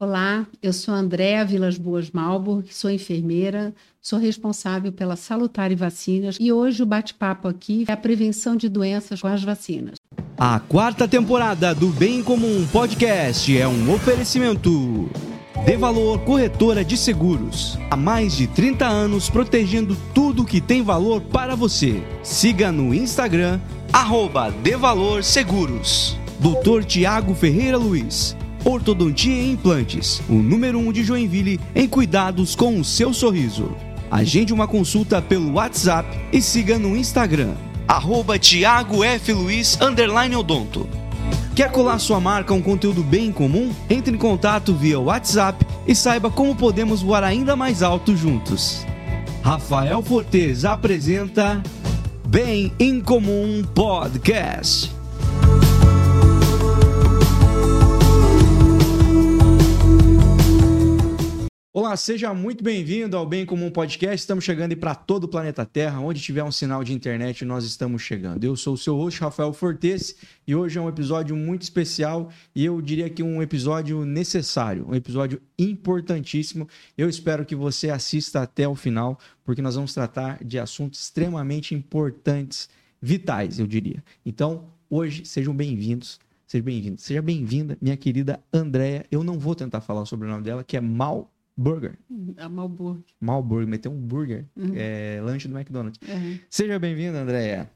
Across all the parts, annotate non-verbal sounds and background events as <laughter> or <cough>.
Olá, eu sou Andréa Vilas Boas Malburg, sou enfermeira, sou responsável pela Salutare Vacinas e hoje o bate-papo aqui é a prevenção de doenças com as vacinas. A quarta temporada do Bem Comum Podcast é um oferecimento. De Valor Corretora de Seguros. Há mais de 30 anos protegendo tudo que tem valor para você. Siga no Instagram, arroba De Valor Seguros. Doutor Tiago Ferreira Luiz Ortodontia e Implantes, o número 1 um de Joinville em cuidados com o seu sorriso. Agende uma consulta pelo WhatsApp e siga no Instagram, arroba Thiago F. Luiz, Odonto. Quer colar sua marca a um conteúdo bem comum? Entre em contato via WhatsApp e saiba como podemos voar ainda mais alto juntos. Rafael Fortes apresenta Bem em Comum Podcast. Olá, seja muito bem-vindo ao Bem Comum Podcast. Estamos chegando para todo o planeta Terra, onde tiver um sinal de internet, nós estamos chegando. Eu sou o seu host, Rafael Fortes, e hoje é um episódio muito especial e eu diria que um episódio necessário, um episódio importantíssimo. Eu espero que você assista até o final, porque nós vamos tratar de assuntos extremamente importantes, vitais, eu diria. Então, hoje, sejam bem-vindos. Seja bem-vindo. Seja bem-vinda, minha querida Andréia. Eu não vou tentar falar sobre o nome dela, que é Mal Burger. A Malburg. Malburg, meteu um burger. Uhum. É, lanche do McDonald's. Uhum. Seja bem-vinda, Andréia.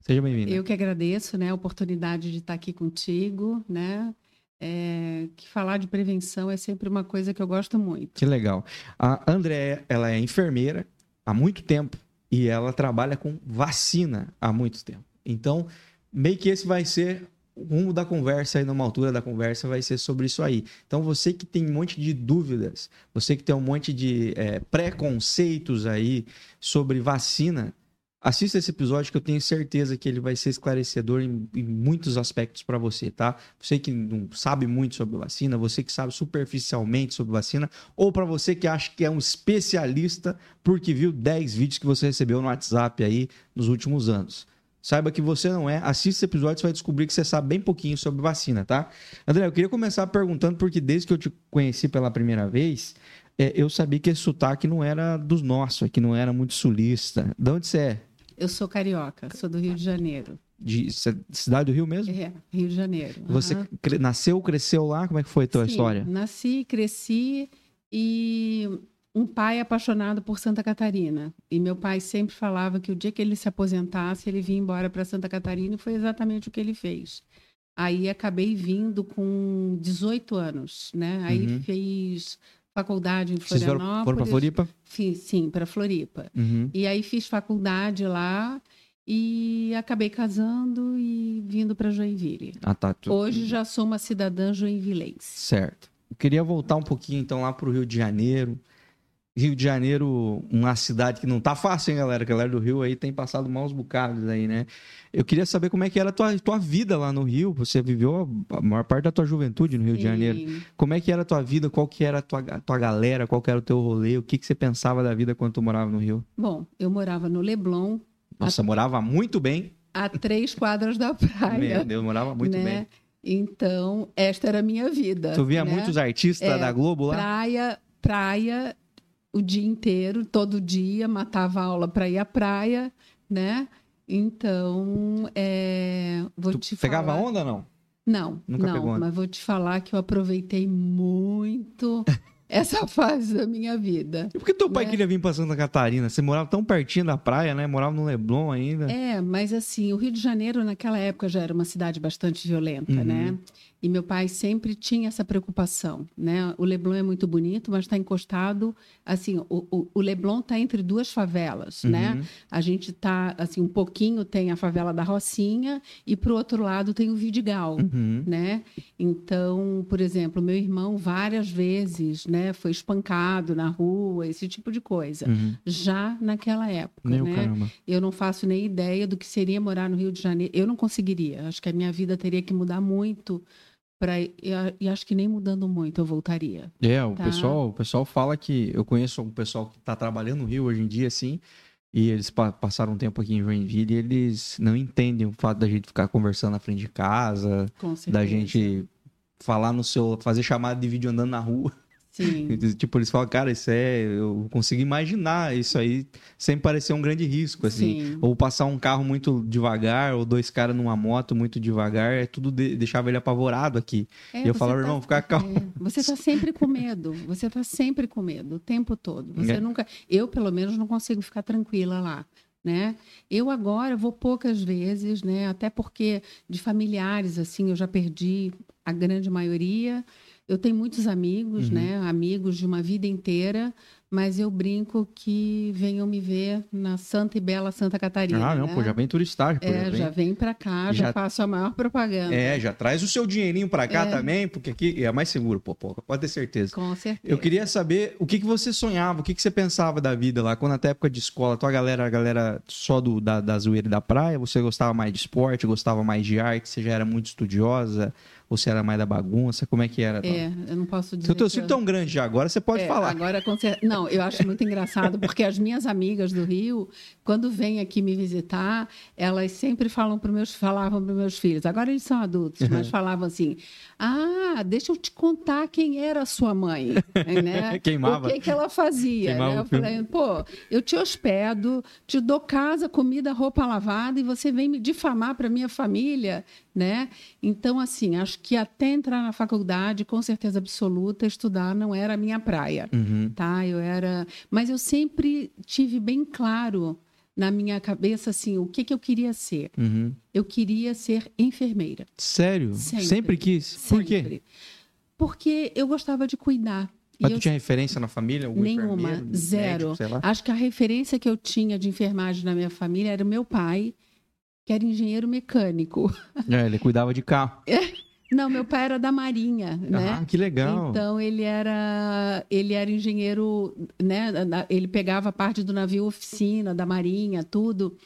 Seja bem-vinda. Eu que agradeço, né, a oportunidade de estar aqui contigo, né? É, que falar de prevenção é sempre uma coisa que eu gosto muito. Que legal. A Andréia, ela é enfermeira há muito tempo e ela trabalha com vacina há muito tempo. Então, meio que esse vai ser o rumo da conversa aí numa altura da conversa vai ser sobre isso aí. Então você que tem um monte de dúvidas, você que tem um monte de é, preconceitos aí sobre vacina, assista esse episódio que eu tenho certeza que ele vai ser esclarecedor em, em muitos aspectos para você, tá? Você que não sabe muito sobre vacina, você que sabe superficialmente sobre vacina, ou para você que acha que é um especialista porque viu 10 vídeos que você recebeu no WhatsApp aí nos últimos anos. Saiba que você não é. Assista esse episódio, você vai descobrir que você sabe bem pouquinho sobre vacina, tá? André, eu queria começar perguntando, porque desde que eu te conheci pela primeira vez, é, eu sabia que esse sotaque não era dos nossos, que não era muito sulista. De onde você é? Eu sou carioca, sou do Rio de Janeiro. De cidade do Rio mesmo? É, Rio de Janeiro. Você cre nasceu, cresceu lá? Como é que foi a tua Sim, história? Nasci, cresci e um pai apaixonado por Santa Catarina. E meu pai sempre falava que o dia que ele se aposentasse, ele vinha embora para Santa Catarina e foi exatamente o que ele fez. Aí acabei vindo com 18 anos, né? Aí uhum. fiz faculdade em Florianópolis. Vocês foram para Floripa? Fiz, sim, para Floripa. Uhum. E aí fiz faculdade lá e acabei casando e vindo para Joinville. Ah, tá. Tu... Hoje já sou uma cidadã joinvilense. Certo. Eu queria voltar um pouquinho então lá para o Rio de Janeiro. Rio de Janeiro, uma cidade que não tá fácil, hein, galera? A galera do Rio aí tem passado maus bocados aí, né? Eu queria saber como é que era a tua, tua vida lá no Rio. Você viveu a maior parte da tua juventude no Rio Sim. de Janeiro. Como é que era a tua vida? Qual que era a tua, tua galera? Qual que era o teu rolê? O que, que você pensava da vida quando tu morava no Rio? Bom, eu morava no Leblon. Nossa, a... morava muito bem. A três quadras da praia. Meu Deus, morava muito né? bem. Então, esta era a minha vida. Tu via né? muitos artistas é, da Globo lá? Praia, praia o dia inteiro, todo dia, matava aula para ir à praia, né? Então, é, vou tu te pegava falar... onda não? Não, Nunca não, pegou onda. mas vou te falar que eu aproveitei muito <laughs> essa fase da minha vida. E por que teu pai né? queria vir para Santa Catarina? Você morava tão pertinho da praia, né? Morava no Leblon ainda. É, mas assim, o Rio de Janeiro naquela época já era uma cidade bastante violenta, uhum. né? E meu pai sempre tinha essa preocupação, né? O Leblon é muito bonito, mas está encostado, assim, o, o, o Leblon está entre duas favelas, né? uhum. né? A gente está, assim, um pouquinho tem a favela da Rocinha e para o outro lado tem o Vidigal, uhum. né? Então, por exemplo, meu irmão várias vezes, né, foi espancado na rua, esse tipo de coisa. Uhum. Já naquela época, Meu né? Caramba. Eu não faço nem ideia do que seria morar no Rio de Janeiro. Eu não conseguiria. Acho que a minha vida teria que mudar muito Pra, e acho que nem mudando muito eu voltaria. É, o, tá? pessoal, o pessoal fala que. Eu conheço um pessoal que está trabalhando no Rio hoje em dia, assim, e eles pa passaram um tempo aqui em Joinville e eles não entendem o fato da gente ficar conversando na frente de casa, da gente falar no seu. fazer chamada de vídeo andando na rua. Sim. <laughs> Tipo, eles falam, cara, isso é. Eu consigo imaginar isso aí sem parecer um grande risco, assim. Sim. Ou passar um carro muito devagar, ou dois caras numa moto muito devagar, é tudo de- deixava ele apavorado aqui. É, e eu falava, tá- irmão, fica calmo. é, você está sempre com medo. Você está sempre com medo o tempo todo. Você É. nunca. Eu, pelo menos, não consigo ficar tranquila lá. Né? Eu agora vou poucas vezes, né? Até porque de familiares assim eu já perdi a grande maioria. Eu tenho muitos amigos, Uhum. né? Amigos de uma vida inteira, mas eu brinco que venham me ver na Santa e Bela Santa Catarina. Ah, não, né? pô, já vem turistagem, pô. É, já vem- já vem para cá, já, Já- faço a maior propaganda. É, já traz o seu dinheirinho pra cá É. também, porque aqui é mais seguro, pô, pô, pode ter certeza. Com certeza. Eu queria saber o que, que você sonhava, o que, que você pensava da vida lá, quando até época de escola, tua galera, a galera só do, da, da zoeira e da praia, você gostava mais de esporte, gostava mais de arte, você já era muito estudiosa, ou você era mais da bagunça, como é que era? É, eu não posso dizer. Seu teu que filho eu- tão grande já, agora você pode É, falar. Agora, não, eu acho muito engraçado, porque as minhas amigas do Rio, quando vêm aqui me visitar, elas sempre falam para meus, falavam para meus filhos. Agora eles são adultos, mas falavam assim: Ah, deixa eu te contar quem era a sua mãe. né? <laughs> Queimava. O que, que ela fazia. Né? o Eu falei, pô, eu te hospedo, te dou casa, comida, roupa lavada, e você vem me difamar para minha família, né? Então, assim, acho que até entrar na faculdade, com certeza absoluta, estudar não era a minha praia Uhum. tá? Eu era, mas eu sempre tive bem claro na minha cabeça assim, o que que eu queria ser? Uhum. Eu queria ser enfermeira. Sério? Sempre. quis? Por quê? Sempre. Porque eu gostava de cuidar. Mas tu tinha referência na família? Nenhuma, zero. médico? Acho que a referência que eu tinha de enfermagem na minha família era o meu pai, que era engenheiro mecânico. É, ele cuidava de carro. Não, meu pai era da Marinha, né? Ah, que legal. Então ele era ele era engenheiro, né? Ele pegava parte do navio oficina da marinha, tudo.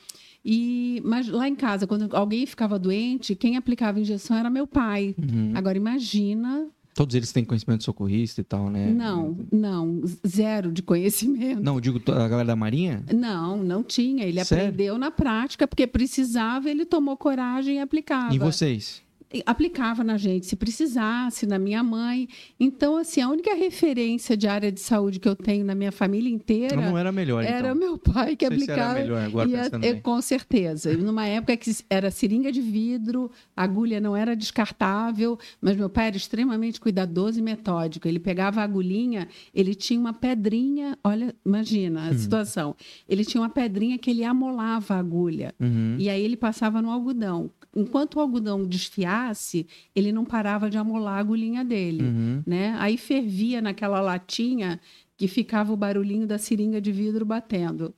E mas lá em casa, quando alguém ficava doente, quem aplicava injeção era meu pai. Uhum. Agora imagina, Todos eles têm conhecimento de socorrista e tal, né? não, não, zero de conhecimento. Não, eu digo a galera da Marinha? Não, não tinha. Ele Sério? aprendeu na prática, porque precisava, ele tomou coragem e aplicava. E vocês? Aplicava na gente se precisasse, na minha mãe. Então, assim, a única referência de área de saúde que eu tenho na minha família inteira não era melhor, era então. meu pai que Não sei se era aplicava. melhor agora E a- pensando é, bem. com certeza. E Numa época que era seringa de vidro, a agulha não era descartável, mas meu pai era extremamente cuidadoso e metódico. Ele pegava a agulhinha, ele tinha uma pedrinha, olha, imagina a Hum. situação. Ele tinha uma pedrinha que ele amolava a agulha. Uhum. E aí ele passava no algodão. Enquanto o algodão ele não parava de amolar a agulhinha dele, Uhum. né? Aí fervia naquela latinha que ficava o barulhinho da seringa de vidro batendo.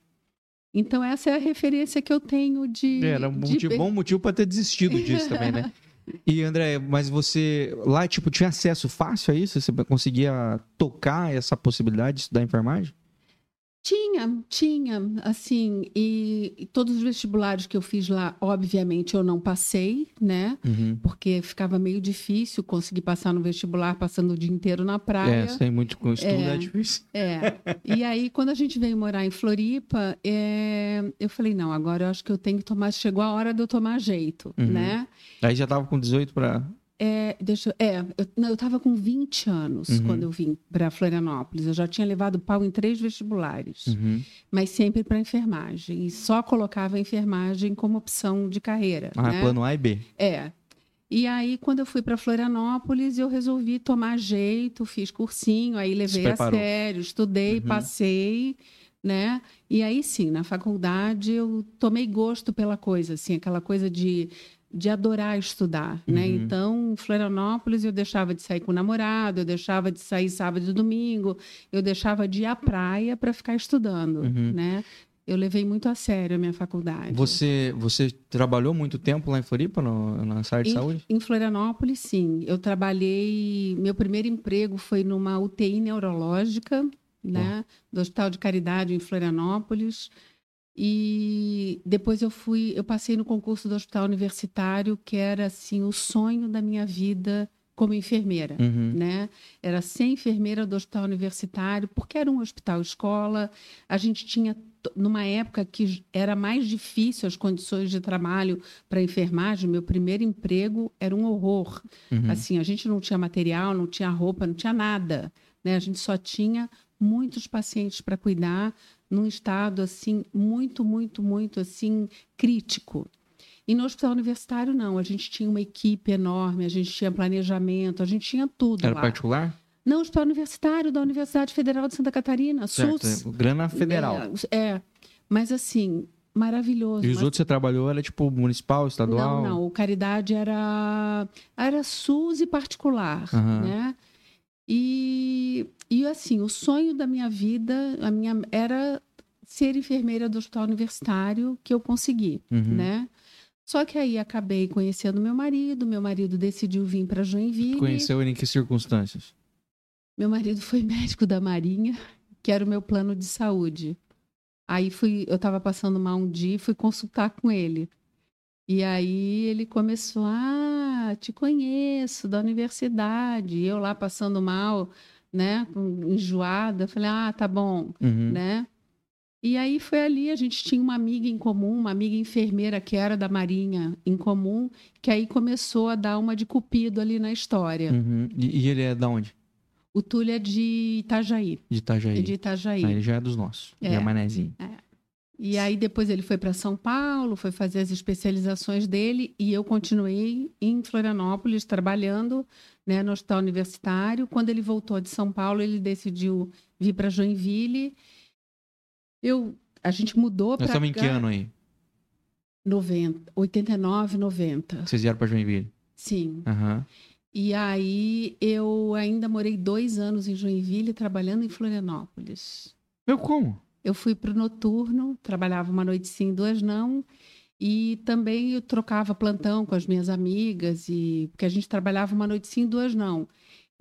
Então essa é a referência que eu tenho de Era um de- motivo- bom motivo pra ter desistido disso também, né? <laughs> E André, mas você lá, tipo, tinha acesso fácil a isso? Você conseguia tocar essa possibilidade de estudar enfermagem? Tinha, tinha, assim, e, e todos os vestibulares que eu fiz lá, obviamente, eu não passei, né? Uhum. Porque ficava meio difícil conseguir passar no vestibular passando o dia inteiro na praia. É, sem muito estudo é, É. difícil. É. E aí, quando a gente veio morar em Floripa, é, eu falei, não, agora eu acho que eu tenho que tomar. Chegou a hora de eu tomar jeito, Uhum. né? Aí já tava com 18 pra. É, deixa, eu- é eu, não, eu tava com 20 anos Uhum. quando eu vim para Florianópolis. Eu já tinha levado pau em três vestibulares, Uhum. mas sempre para enfermagem. E só colocava a enfermagem como opção de carreira. Ah, né? plano A e B. É. E aí, quando eu fui para Florianópolis, eu resolvi tomar jeito, fiz cursinho, aí levei a sério, estudei, Uhum. passei, né? E aí sim, na faculdade eu tomei gosto pela coisa, assim, aquela coisa de, de adorar estudar, né? Uhum. Então, em Florianópolis eu deixava de sair com o namorado, eu deixava de sair sábado e domingo, eu deixava de ir à praia para ficar estudando, Uhum. né? Eu levei muito a sério a minha faculdade. Você, você trabalhou muito tempo lá em Floripa, no, na área de Em- saúde? Em Florianópolis, sim. Eu trabalhei. Meu primeiro emprego foi numa UTI neurológica, né? Do Hospital de Caridade em Florianópolis. E depois eu fui, eu passei no concurso do Hospital Universitário, que era assim o sonho da minha vida como enfermeira, Uhum. né? Era ser enfermeira do Hospital Universitário, porque era um hospital escola. A gente tinha numa época que era mais difícil as condições de trabalho para enfermagem, meu primeiro emprego era um horror. Uhum. Assim, a gente não tinha material, não tinha roupa, não tinha nada, né? A gente só tinha muitos pacientes para cuidar num estado assim muito, muito, muito assim crítico. E no hospital universitário não, a gente tinha uma equipe enorme, a gente tinha planejamento, a gente tinha tudo Era lá. particular? Não, hospital universitário da Universidade Federal de Santa Catarina, Certo. SUS. é, Grana federal. É, é. mas assim, maravilhoso. E os mas- outros que você trabalhou era tipo municipal, estadual? Não, não, o Caridade era, era SUS e particular, Aham. né? E, e assim, o sonho da minha vida, a minha era ser enfermeira do hospital universitário, que eu consegui, Uhum. né? Só que aí acabei conhecendo meu marido, meu marido decidiu vir para Joinville. Conheceu ele em que circunstâncias? Meu marido foi médico da Marinha, que era o meu plano de saúde. Aí fui, eu estava passando mal um dia e fui consultar com ele. E aí ele começou, ah, te conheço da universidade. E eu lá passando mal, né, enjoada, falei, ah, tá bom, Uhum. né? E aí foi ali, a gente tinha uma amiga em comum, uma amiga enfermeira que era da Marinha em comum, que aí começou a dar uma de cupido ali na história. Uhum. E, e ele é da onde? O Túlio é de Itajaí. De Itajaí. É de Itajaí. Ah, ele já é dos nossos. É. É, manezinho. E aí depois ele foi para São Paulo, foi fazer as especializações dele e eu continuei em Florianópolis trabalhando, né, no hospital universitário. Quando ele voltou de São Paulo, ele decidiu vir para Joinville. Eu a gente mudou Nós para estamos em que ano aí? 90, 89, 90. Vocês vieram pra Joinville? Sim. Aham. E aí eu ainda morei dois anos em Joinville trabalhando em Florianópolis. Meu, como? Eu fui para o noturno, trabalhava uma noite sim, duas não. E também eu trocava plantão com as minhas amigas, e porque a gente trabalhava uma noite sim, duas não.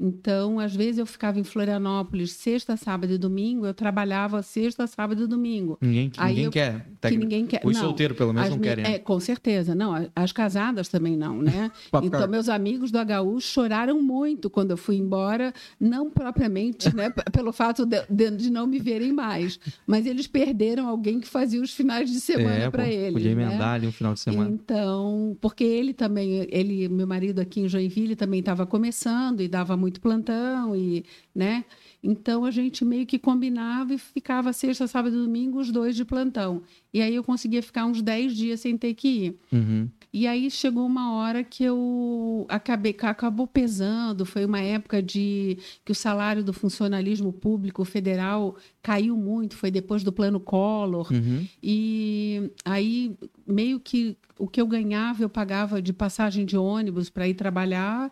Então, às vezes eu ficava em Florianópolis sexta, sábado e domingo, eu trabalhava sexta, sábado e domingo. Ninguém, Aí ninguém eu- quer. Que Tec- ninguém quer. Os solteiros, pelo menos, não querem. né? É, com certeza. Não, as casadas também não, né? <laughs> Então, meus amigos do HU choraram muito quando eu fui embora, não propriamente né, <laughs> pelo fato de, de- não me verem mais, mas eles perderam alguém que fazia os finais de semana é, para eles. Podia né? emendar ali um final de semana. Então, porque ele também, ele, meu marido aqui em Joinville também estava começando e dava muito plantão e, né? Então a gente meio que combinava e ficava sexta, sábado e domingo os dois de plantão. E aí eu conseguia ficar uns 10 dias sem ter que ir. Uhum. E aí chegou uma hora que eu acabei, acabou pesando. Foi uma época de que o salário do funcionalismo público federal caiu muito. Foi depois do plano Collor. Uhum. E aí meio que o que eu ganhava eu pagava de passagem de ônibus para ir trabalhar.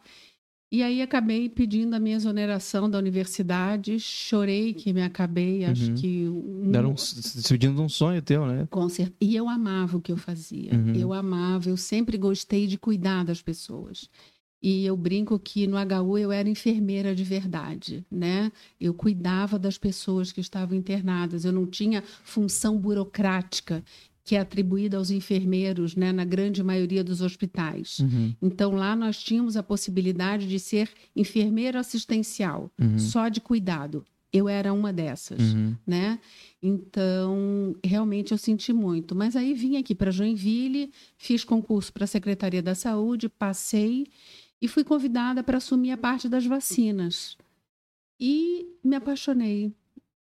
E aí acabei pedindo a minha exoneração da universidade. Chorei que me acabei. Acho Uhum. que um- Era um, um sonho teu, né? com cer- E eu amava o que eu fazia. Uhum. Eu amava, eu sempre gostei de cuidar das pessoas. E eu brinco que no HU eu era enfermeira de verdade, né? Eu cuidava das pessoas que estavam internadas. Eu não tinha função burocrática que é atribuída aos enfermeiros, né, na grande maioria dos hospitais. Uhum. Então lá nós tínhamos a possibilidade de ser enfermeiro assistencial, Uhum. só de cuidado. Eu era uma dessas Uhum. né? Então, realmente eu senti muito. Mas aí vim aqui para Joinville, fiz concurso para a Secretaria da Saúde, passei e fui convidada para assumir a parte das vacinas. E me apaixonei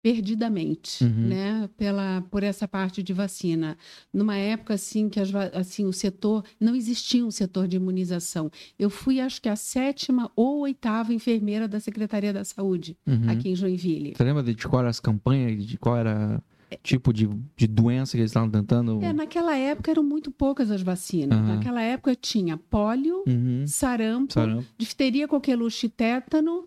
perdidamente, Uhum. né, pela por essa parte de vacina. Numa época assim que as, assim o setor não existia um setor de imunização. Eu fui acho que a sétima ou oitava enfermeira da Secretaria da Saúde Uhum. aqui em Joinville. Você lembra de qual eram as campanhas, de qual era tipo de, de doença que eles estavam tentando? É, naquela época eram muito poucas as vacinas. Aham. Naquela época tinha pólio, Uhum. sarampo, Sarampo. difteria, coqueluche, e tétano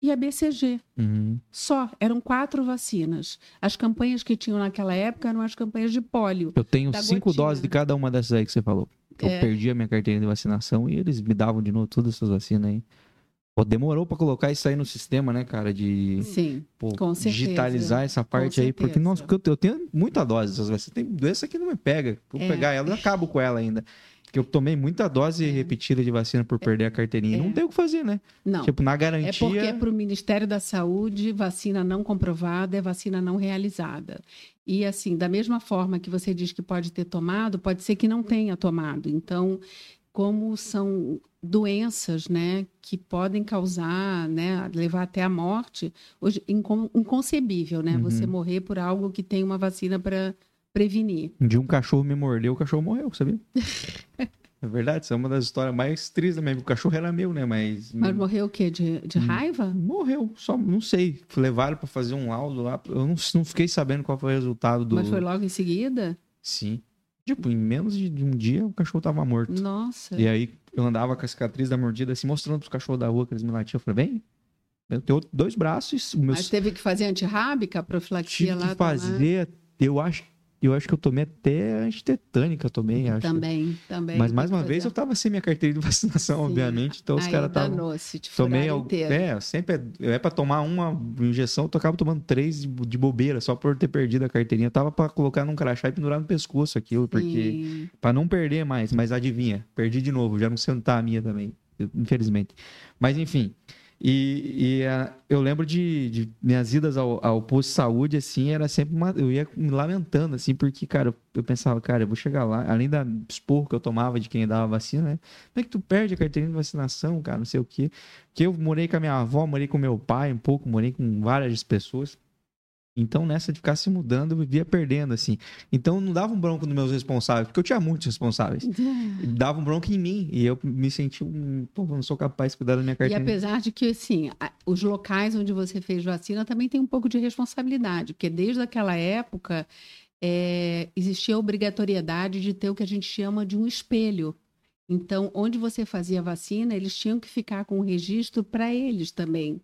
e a BCG. Uhum. Só, eram quatro vacinas. As campanhas que tinham naquela época eram as campanhas de pólio. Eu tenho cinco gotinha. doses de cada uma dessas aí que você falou. Eu É. perdi a minha carteira de vacinação e eles me davam de novo todas essas vacinas aí. Pô, demorou pra colocar isso aí no sistema, né, cara? De Sim, pô, digitalizar essa parte aí. Porque, nossa, porque eu, eu tenho muita dose dessas vacinas. Tem doença que não me pega. Vou É. pegar ela, eu acabo com ela ainda. Porque eu tomei muita dose É. repetida de vacina por perder a carteirinha. Não tem o que fazer, né? Não. Tipo, na É garantia. porque para o Ministério da Saúde, vacina não comprovada é vacina não realizada. E assim, da mesma forma que você diz que pode ter tomado, pode ser que não tenha tomado. Então, como são doenças, né, que podem causar, né, levar até a morte, hoje incon- inconcebível, né, Uhum. você morrer por algo que tem uma vacina para prevenir. Um dia um cachorro me mordeu, o cachorro morreu, sabia? <laughs> é verdade, isso é uma das histórias mais tristes da minha vida. O cachorro era meu, né? Mas. Mas morreu o quê? De, de raiva? Morreu, só não sei. Levaram pra fazer um laudo lá. Eu não, não fiquei sabendo qual foi o resultado do. Mas foi logo em seguida? Sim. Tipo, em menos de de um dia o cachorro tava morto. Nossa. E aí eu andava com a cicatriz da mordida assim, mostrando pros cachorros da rua que eles me latiam. Eu falei, vem. Eu tenho dois braços, o meu Mas teve que fazer antirrábica, profilaxia tive lá? que fazer. Eu acho, eu acho que eu tomei até antitetânica, tomei, tomar? acho. Também, também. Mas mais uma vez eu tava sem minha carteira de <laughs> vacinação, Sim. obviamente. Então os caras estavam. te Tomei inteiro. É, sempre é, é pra tomar uma injeção, eu acabo tomando três de, bobeira, só por ter perdido a carteirinha. Eu tava pra colocar num crachá e pendurar no pescoço aquilo, porque. Sim. Pra não perder mais, mas adivinha, perdi de novo, já não sei onde tá a minha também, infelizmente. Mas enfim. E, e, ah, eu lembro de, de minhas idas ao, ao posto de saúde, assim, era sempre uma. Eu ia me lamentando, assim, porque, cara, eu, eu pensava, cara, eu vou chegar lá, além da esporro que eu tomava de quem dava vacina, né? Como é que tu perde a carteirinha de vacinação, cara? Não sei o quê. Porque eu morei com a minha avó, morei com meu pai um pouco, morei com várias pessoas. Então, nessa de ficar se mudando, eu vivia perdendo, assim. Então, não dava um bronco nos meus responsáveis, porque eu tinha muitos responsáveis. <laughs> Dava um bronco em mim. E eu me senti um. Pô, não sou capaz de cuidar da minha E carteira. apesar de que, assim, os locais onde você fez vacina também tem um pouco de responsabilidade, porque desde aquela época é, existia a obrigatoriedade de ter o que a gente chama de um espelho. Então, onde você fazia vacina, eles tinham que ficar com o registro para eles também.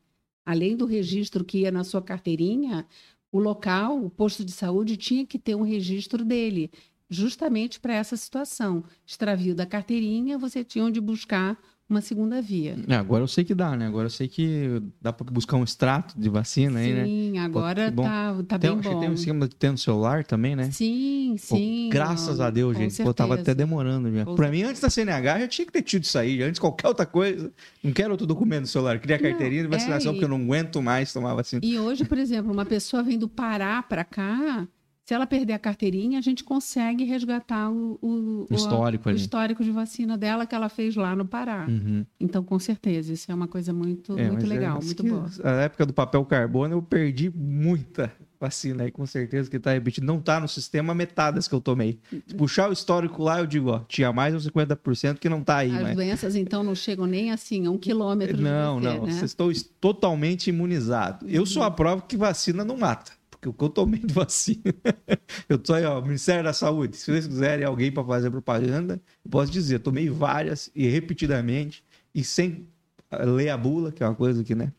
Além do registro que ia na sua carteirinha, o local, o posto de saúde, tinha que ter um registro dele, justamente para essa situação. Extravio da carteirinha, você tinha onde buscar uma segunda via. É, agora eu sei que dá, né? Agora eu sei que dá pra buscar um extrato de vacina aí, né? Sim, agora bom. tá, tá Tem, bem acho que bom. tem um esquema de ter no celular também, né? Sim, Pô, sim. graças não, a Deus, gente. Pô, tava até certeza. demorando já. Com Pra mim, antes da CNH, já tinha que ter tido isso aí. Antes qualquer outra coisa. Não quero outro documento no celular. Queria carteirinha de é, vacinação, e- porque eu não aguento mais tomar vacina. E hoje, por exemplo, uma pessoa vem do Pará para cá, se ela perder a carteirinha, a gente consegue resgatar o, o, o- Histórico o histórico de vacina dela que ela fez lá no Pará. Uhum. Então, com certeza, isso é uma coisa muito, É, muito é, legal, muito boa. A época do papel carbono, eu perdi muita vacina aí, com certeza que tá repetido. Não tá no sistema metade das que eu tomei. Se puxar o histórico lá, eu digo, ó, tinha mais uns 50% que não tá aí, As mas... doenças, então, não chegam nem assim a um quilômetro Não, de você, não, né? vocês estão totalmente imunizados. Eu sou a prova que vacina não mata. Que eu tomei de vacina. <laughs> eu tô aí, ó, Ministério da Saúde. Se vocês quiserem alguém para fazer propaganda, eu posso dizer, eu tomei várias e repetidamente e sem ah, ler a bula, que é uma coisa que, né?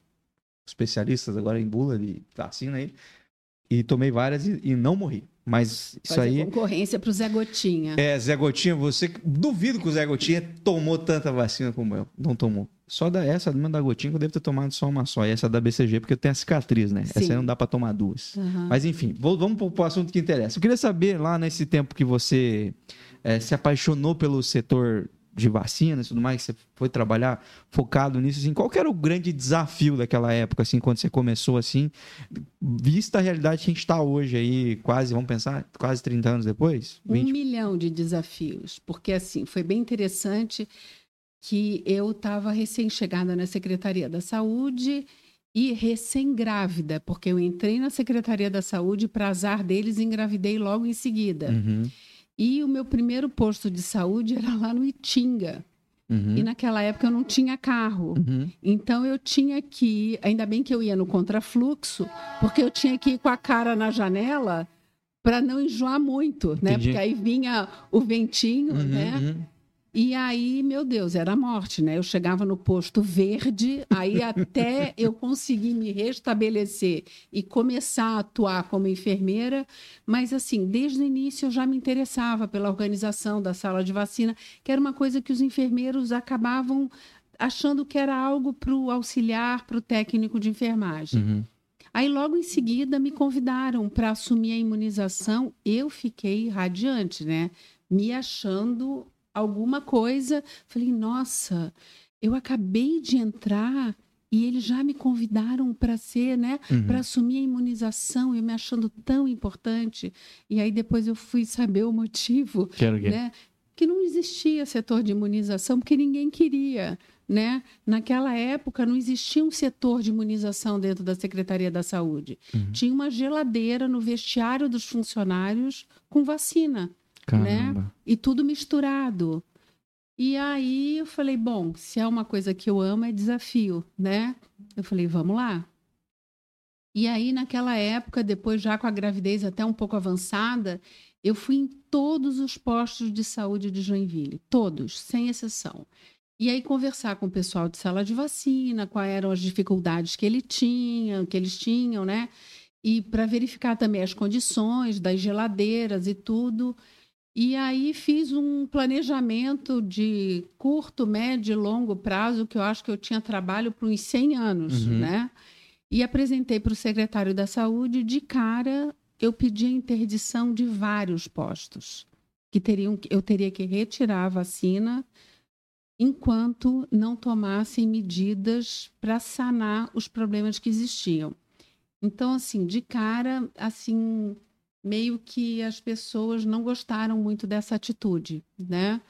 Especialistas agora em bula de vacina aí. E tomei várias e, e não morri. Mas isso Fazer aí. concorrência para o Zé Gotinha. É, Zé Gotinha, você. Duvido que o Zé Gotinha tomou tanta vacina como eu. Não tomou. Só da, essa mesmo da Gotinha que eu devo ter tomado só uma só. E essa da BCG, porque eu tenho a cicatriz, né? Essa Sim. aí não dá pra tomar duas. Aham. Mas enfim, vou- vamos pro, pro assunto que interessa. Eu queria saber, lá nesse tempo que você eh, se apaixonou pelo setor de vacinas e tudo mais, que você foi trabalhar focado nisso, assim, qual que era o grande desafio daquela época, assim, quando você começou, assim, vista a realidade que a gente está hoje aí, quase, vamos pensar, quase 30 anos depois? Um 20? milhão de desafios, porque assim, foi bem interessante que eu estava recém-chegada na Secretaria da Saúde e recém-grávida, porque eu entrei na Secretaria da Saúde, para azar deles, engravidei logo em seguida. Uhum, E o meu primeiro posto de saúde era lá no Itinga. uhum, E naquela época eu não tinha carro. uhum. Então eu tinha que ir, ainda bem que eu ia no contrafluxo, porque eu tinha que ir com a cara na janela para não enjoar muito, né? Entendi. Porque aí vinha o ventinho, Uhum, né? E aí, meu Deus, era a morte, né? Eu chegava no posto verde, aí <laughs> até eu conseguir me restabelecer e começar a atuar como enfermeira, mas assim, desde o início eu já me interessava pela organização da sala de vacina, que era uma coisa que os enfermeiros acabavam achando que era algo para o auxiliar, para o técnico de enfermagem. Uhum. Aí, logo em seguida, me convidaram para assumir a imunização. Eu fiquei radiante, né? Me achando alguma coisa. Falei, nossa, eu acabei de entrar e eles já me convidaram para ser, né, Uhum. para assumir a imunização, eu me achando tão importante. E aí depois eu fui saber o motivo, Quero que. né, que não existia setor de imunização porque ninguém queria, né? Naquela época não existia um setor de imunização dentro da Secretaria da Saúde. Uhum. Tinha uma geladeira no vestiário dos funcionários com vacina Caramba. e tudo misturado. E aí eu falei, bom, se é uma coisa que eu amo, é desafio, né? Eu falei, vamos lá. E aí, naquela época, depois já com a gravidez até um pouco avançada, eu fui em todos os postos de saúde de Joinville, todos, sem exceção. E aí conversar com o pessoal de sala de vacina, quais eram as dificuldades que ele tinha, que eles tinham, né? E para verificar também as condições das geladeiras e tudo. E aí fiz um planejamento de curto, médio e longo prazo, que eu acho que eu tinha trabalho por uns 100 anos, Uhum. né? E apresentei para o secretário da Saúde, de cara, eu pedi a interdição de vários postos, que teriam, eu teria que retirar a vacina enquanto não tomassem medidas para sanar os problemas que existiam. Então, assim, de cara, assim, meio que as pessoas não gostaram muito dessa atitude, né?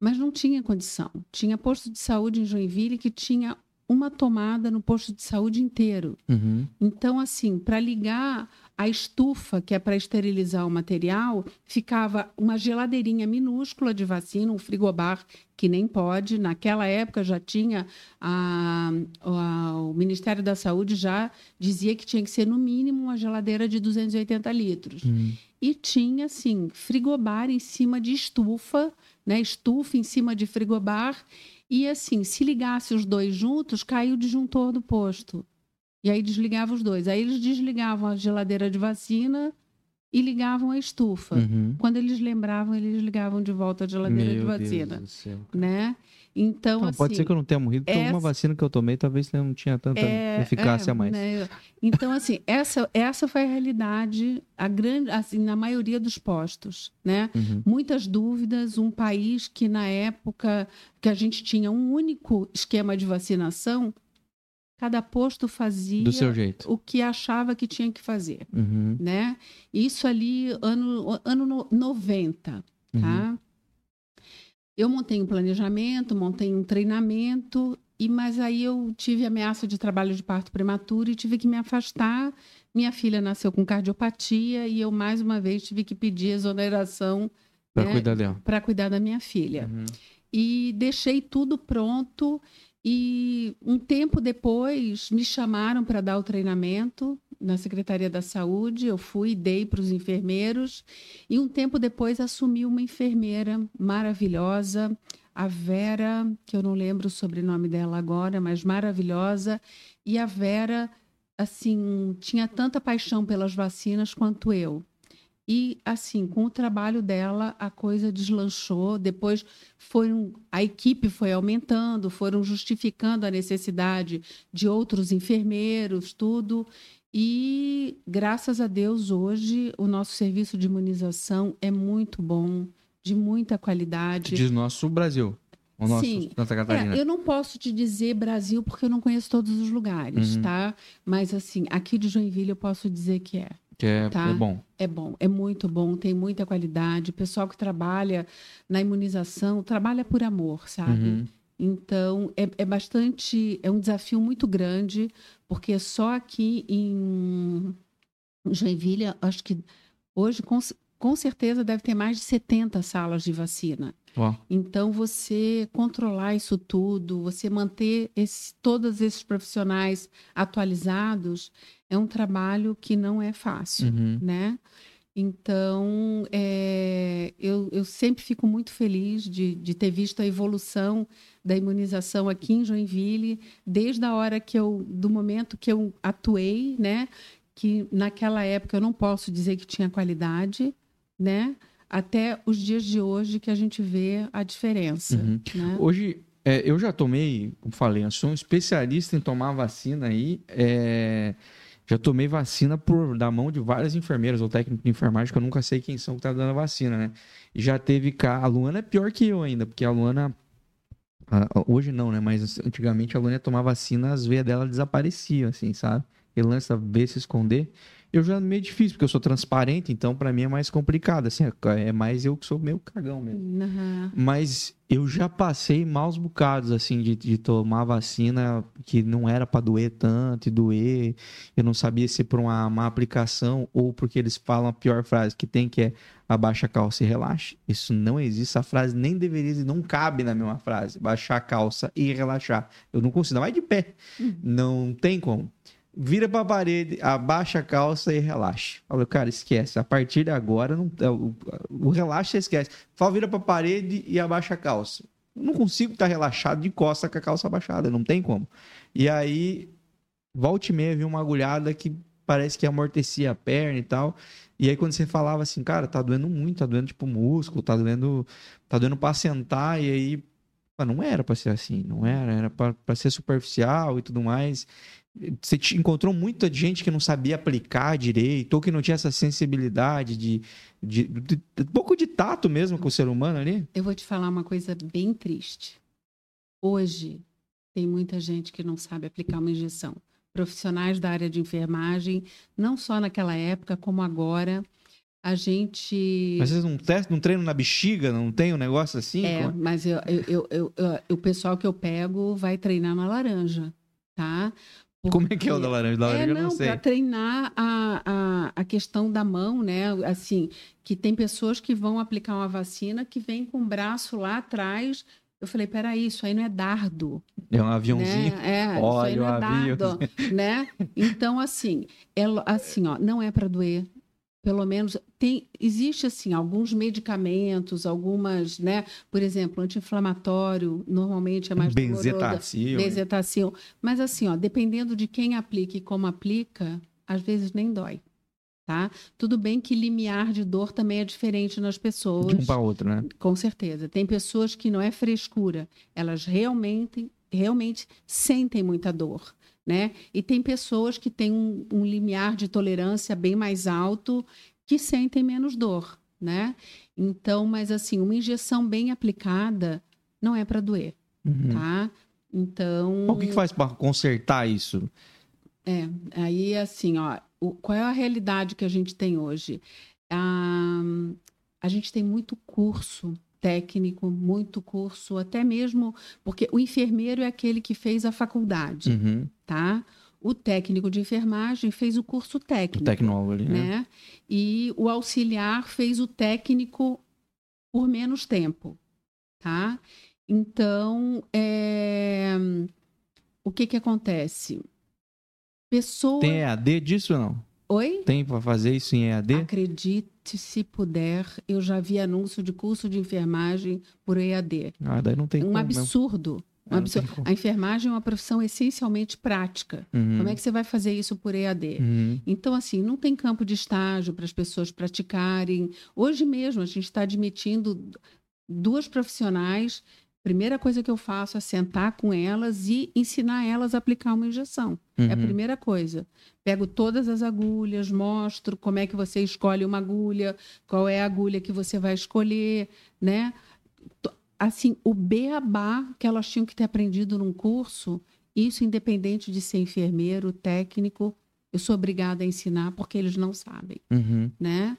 Mas não tinha condição. Tinha posto de saúde em Joinville que tinha uma tomada no posto de saúde inteiro. Uhum. Então, assim, para ligar a estufa, que é para esterilizar o material, ficava uma geladeirinha minúscula de vacina, um frigobar que nem pode. Naquela época já tinha a- a- o Ministério da Saúde já dizia que tinha que ser no mínimo uma geladeira de 280 litros. Uhum. E tinha, assim, frigobar em cima de estufa, né? Estufa em cima de frigobar. E, assim, se ligasse os dois juntos, caiu o disjuntor do posto. E aí desligava os dois. Aí eles desligavam a geladeira de vacina e ligavam a estufa. Uhum. Quando eles lembravam, eles ligavam de volta a geladeira de Meu do céu. né? Então, assim, pode ser que eu não tenha morrido, porque essa- alguma vacina que eu tomei talvez não tinha tanta é, eficácia é, mais. né? Então, assim, essa, essa foi a realidade, a grande, assim, na maioria dos postos, né? Uhum. Muitas dúvidas, um país que na época que a gente tinha um único esquema de vacinação, cada posto fazia Do seu jeito. o que achava que tinha que fazer, Uhum. né? Isso ali, ano, ano no- 90, Uhum. Eu montei um planejamento, montei um treinamento, e mas aí eu tive ameaça de trabalho de parto prematuro e tive que me afastar. Minha filha nasceu com cardiopatia e eu mais uma vez tive que pedir exoneração Pra né, cuidar dela. para cuidar da minha filha. Uhum. E deixei tudo pronto e um tempo depois me chamaram para dar o treinamento na Secretaria da Saúde. Eu fui, dei para os enfermeiros e um tempo depois assumi uma enfermeira maravilhosa, a Vera, que eu não lembro o sobrenome dela agora, mas maravilhosa. E a Vera, assim, tinha tanta paixão pelas vacinas quanto eu. E, assim, com o trabalho dela, a coisa deslanchou. Depois foram, a equipe foi aumentando, foram justificando a necessidade de outros enfermeiros, tudo. E, graças a Deus, hoje o nosso serviço de imunização é muito bom, de muita qualidade. Diz nosso Brasil. O nosso Sim. Santa Catarina. É, eu não posso te dizer Brasil porque eu não conheço todos os lugares, Uhum. tá? Mas, assim, aqui de Joinville eu posso dizer que é. Que é, Tá. é bom. É bom, é muito bom, tem muita qualidade. O pessoal que trabalha na imunização trabalha por amor, sabe? Uhum. Então, é, é bastante. É um desafio muito grande, porque só aqui em Joinville, acho que hoje, com, certeza, deve ter mais de 70 salas de vacina. Ó. Então, você controlar isso tudo, você manter esse- todos esses profissionais atualizados, é um trabalho que não é fácil Uhum. né? Então, é, eu, eu sempre fico muito feliz de, de ter visto a evolução da imunização aqui em Joinville, desde a hora que eu, do momento que eu atuei, né? Que naquela época eu não posso dizer que tinha qualidade, né? Até os dias de hoje que a gente vê a diferença, Uhum. né? Hoje, é, eu já tomei, como falei, eu sou um especialista em tomar vacina aí. é, Já tomei vacina por da mão de várias enfermeiras ou técnicos de enfermagem que eu nunca sei quem são que tá dando a vacina, né? E já teve cá. A Luana é pior que eu ainda, porque a Luana. Hoje não, né? Mas antigamente a Luana ia tomar vacina, as veias dela desapareciam, assim, sabe? E lança ver se esconder eu já é meio difícil, porque eu sou transparente, então para mim é mais complicado, assim, é mais eu que sou meio cagão mesmo. Uhum. Mas eu já passei maus bocados, assim, de, de tomar vacina que não era para doer tanto, e doer, eu não sabia se por uma má aplicação ou porque eles falam a pior frase que tem, que é abaixa a calça e relaxe. Isso não existe, essa frase nem deveria, não cabe na mesma frase, baixar a calça e relaxar. Eu não consigo, mais de pé, uhum. não tem como vira pra parede, abaixa a calça e relaxa. Fala, cara, esquece. A partir de agora, não, é, o, o relaxa esquece. Fala, vira pra parede e abaixa a calça. Eu não consigo estar relaxado de costa com a calça abaixada, não tem como. E aí, volta e meia, vi uma agulhada que parece que amortecia a perna e tal. E aí, quando você falava assim, cara, tá doendo muito, tá doendo tipo músculo, tá doendo, tá doendo pra sentar, e aí, não era pra ser assim, não era, era pra, pra ser superficial e tudo mais. Você encontrou muita gente que não sabia aplicar direito, ou que não tinha essa sensibilidade de, de, de, de um pouco de tato mesmo com o ser humano ali? Eu vou te falar uma coisa bem triste. Hoje, tem muita gente que não sabe aplicar uma injeção. Profissionais da área de enfermagem, não só naquela época, como agora, a gente. Mas vocês não testam, não treinam na bexiga? Não tem um negócio assim? É, como... mas eu, eu, eu, o pessoal que eu pego vai treinar na laranja, tá? Como é que é o da laranja? Da laranja é, não, eu não sei. Para treinar a, a, a questão da mão, né? Assim, que tem pessoas que vão aplicar uma vacina que vem com o braço lá atrás. Eu falei, peraí, isso aí não é dardo. É um aviãozinho. Né? É, Olha, isso aí não é dardo, né? Então, assim, é, assim, ó, não é para doer pelo menos tem existe assim alguns medicamentos algumas né por exemplo anti-inflamatório normalmente é mais benzetacil benzetacil. Mas assim ó dependendo de quem aplica e como aplica às vezes nem dói tá? Tudo bem que limiar de dor também é diferente nas pessoas. De um para outro né? Com certeza. Tem pessoas que não é frescura. Elas realmente realmente sentem muita dor né? E tem pessoas que têm um, um limiar de tolerância bem mais alto que sentem menos dor, né? Então, mas assim, uma injeção bem aplicada não é para doer, uhum. tá? Então. O que, que faz para consertar isso? É, aí assim, ó, o, qual é a realidade que a gente tem hoje? Ah, a gente tem muito curso técnico, muito curso, até mesmo porque o enfermeiro é aquele que fez a faculdade, uhum. Tá? O técnico de enfermagem fez o curso técnico. O tecnólogo ali, né? né? E o auxiliar fez o técnico por menos tempo, tá? Então, é... o que que acontece? Pessoa... Tem EAD disso ou não? Oi? Tem para fazer isso em EAD? Acredite se puder, eu já vi anúncio de curso de enfermagem por EAD. Ah, daí não tem Um absurdo. A enfermagem é uma profissão essencialmente prática. Uhum. Como é que você vai fazer isso por EAD? Uhum. Então, assim, não tem campo de estágio para as pessoas praticarem. Hoje mesmo, a gente está admitindo duas profissionais primeira coisa que eu faço é sentar com elas e ensinar elas a aplicar uma injeção. Uhum. É a uhum. primeira coisa. Pego todas as agulhas, mostro como é que você escolhe uma agulha, qual é a agulha que você vai escolher, né? Assim, o beabá que elas tinham que ter aprendido num curso, isso independente de ser enfermeiro, técnico, eu sou obrigada a ensinar porque eles não sabem, uhum. né?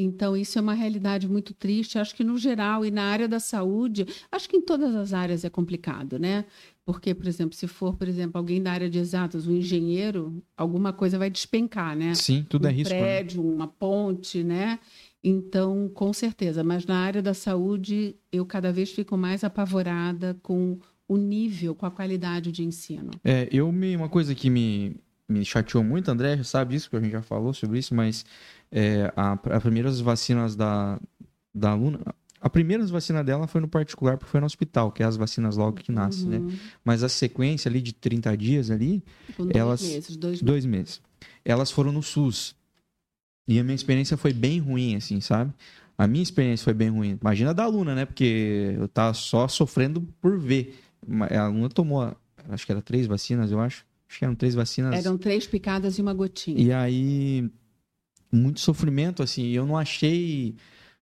Então, isso é uma realidade muito triste. Acho que, no geral, e na área da saúde, acho que em todas as áreas é complicado, né? Porque, por exemplo, se for, por exemplo, alguém da área de exatas, um engenheiro, alguma coisa vai despencar, né? Sim, tudo um é risco. Um prédio, né? uma ponte, né? Então, com certeza. Mas na área da saúde, eu cada vez fico mais apavorada com o nível, com a qualidade de ensino. É, eu me, uma coisa que me, me chateou muito, André, já sabe isso, porque a gente já falou sobre isso, mas é, a, a primeiras vacinas da, da aluna. A primeira vacina dela foi no particular, porque foi no hospital, que é as vacinas logo que nascem, né? uhum. né? Mas a sequência ali de 30 dias ali, Com dois elas... Meses, dois, dois meses. Elas foram no SUS. E a minha experiência foi bem ruim, assim, sabe? A minha experiência foi bem ruim. Imagina a da aluna, né? Porque eu tava só sofrendo por ver. A aluna tomou, acho que era três vacinas, eu acho. Acho que eram três vacinas. Eram três picadas e uma gotinha. E aí, muito sofrimento, assim. Eu não achei.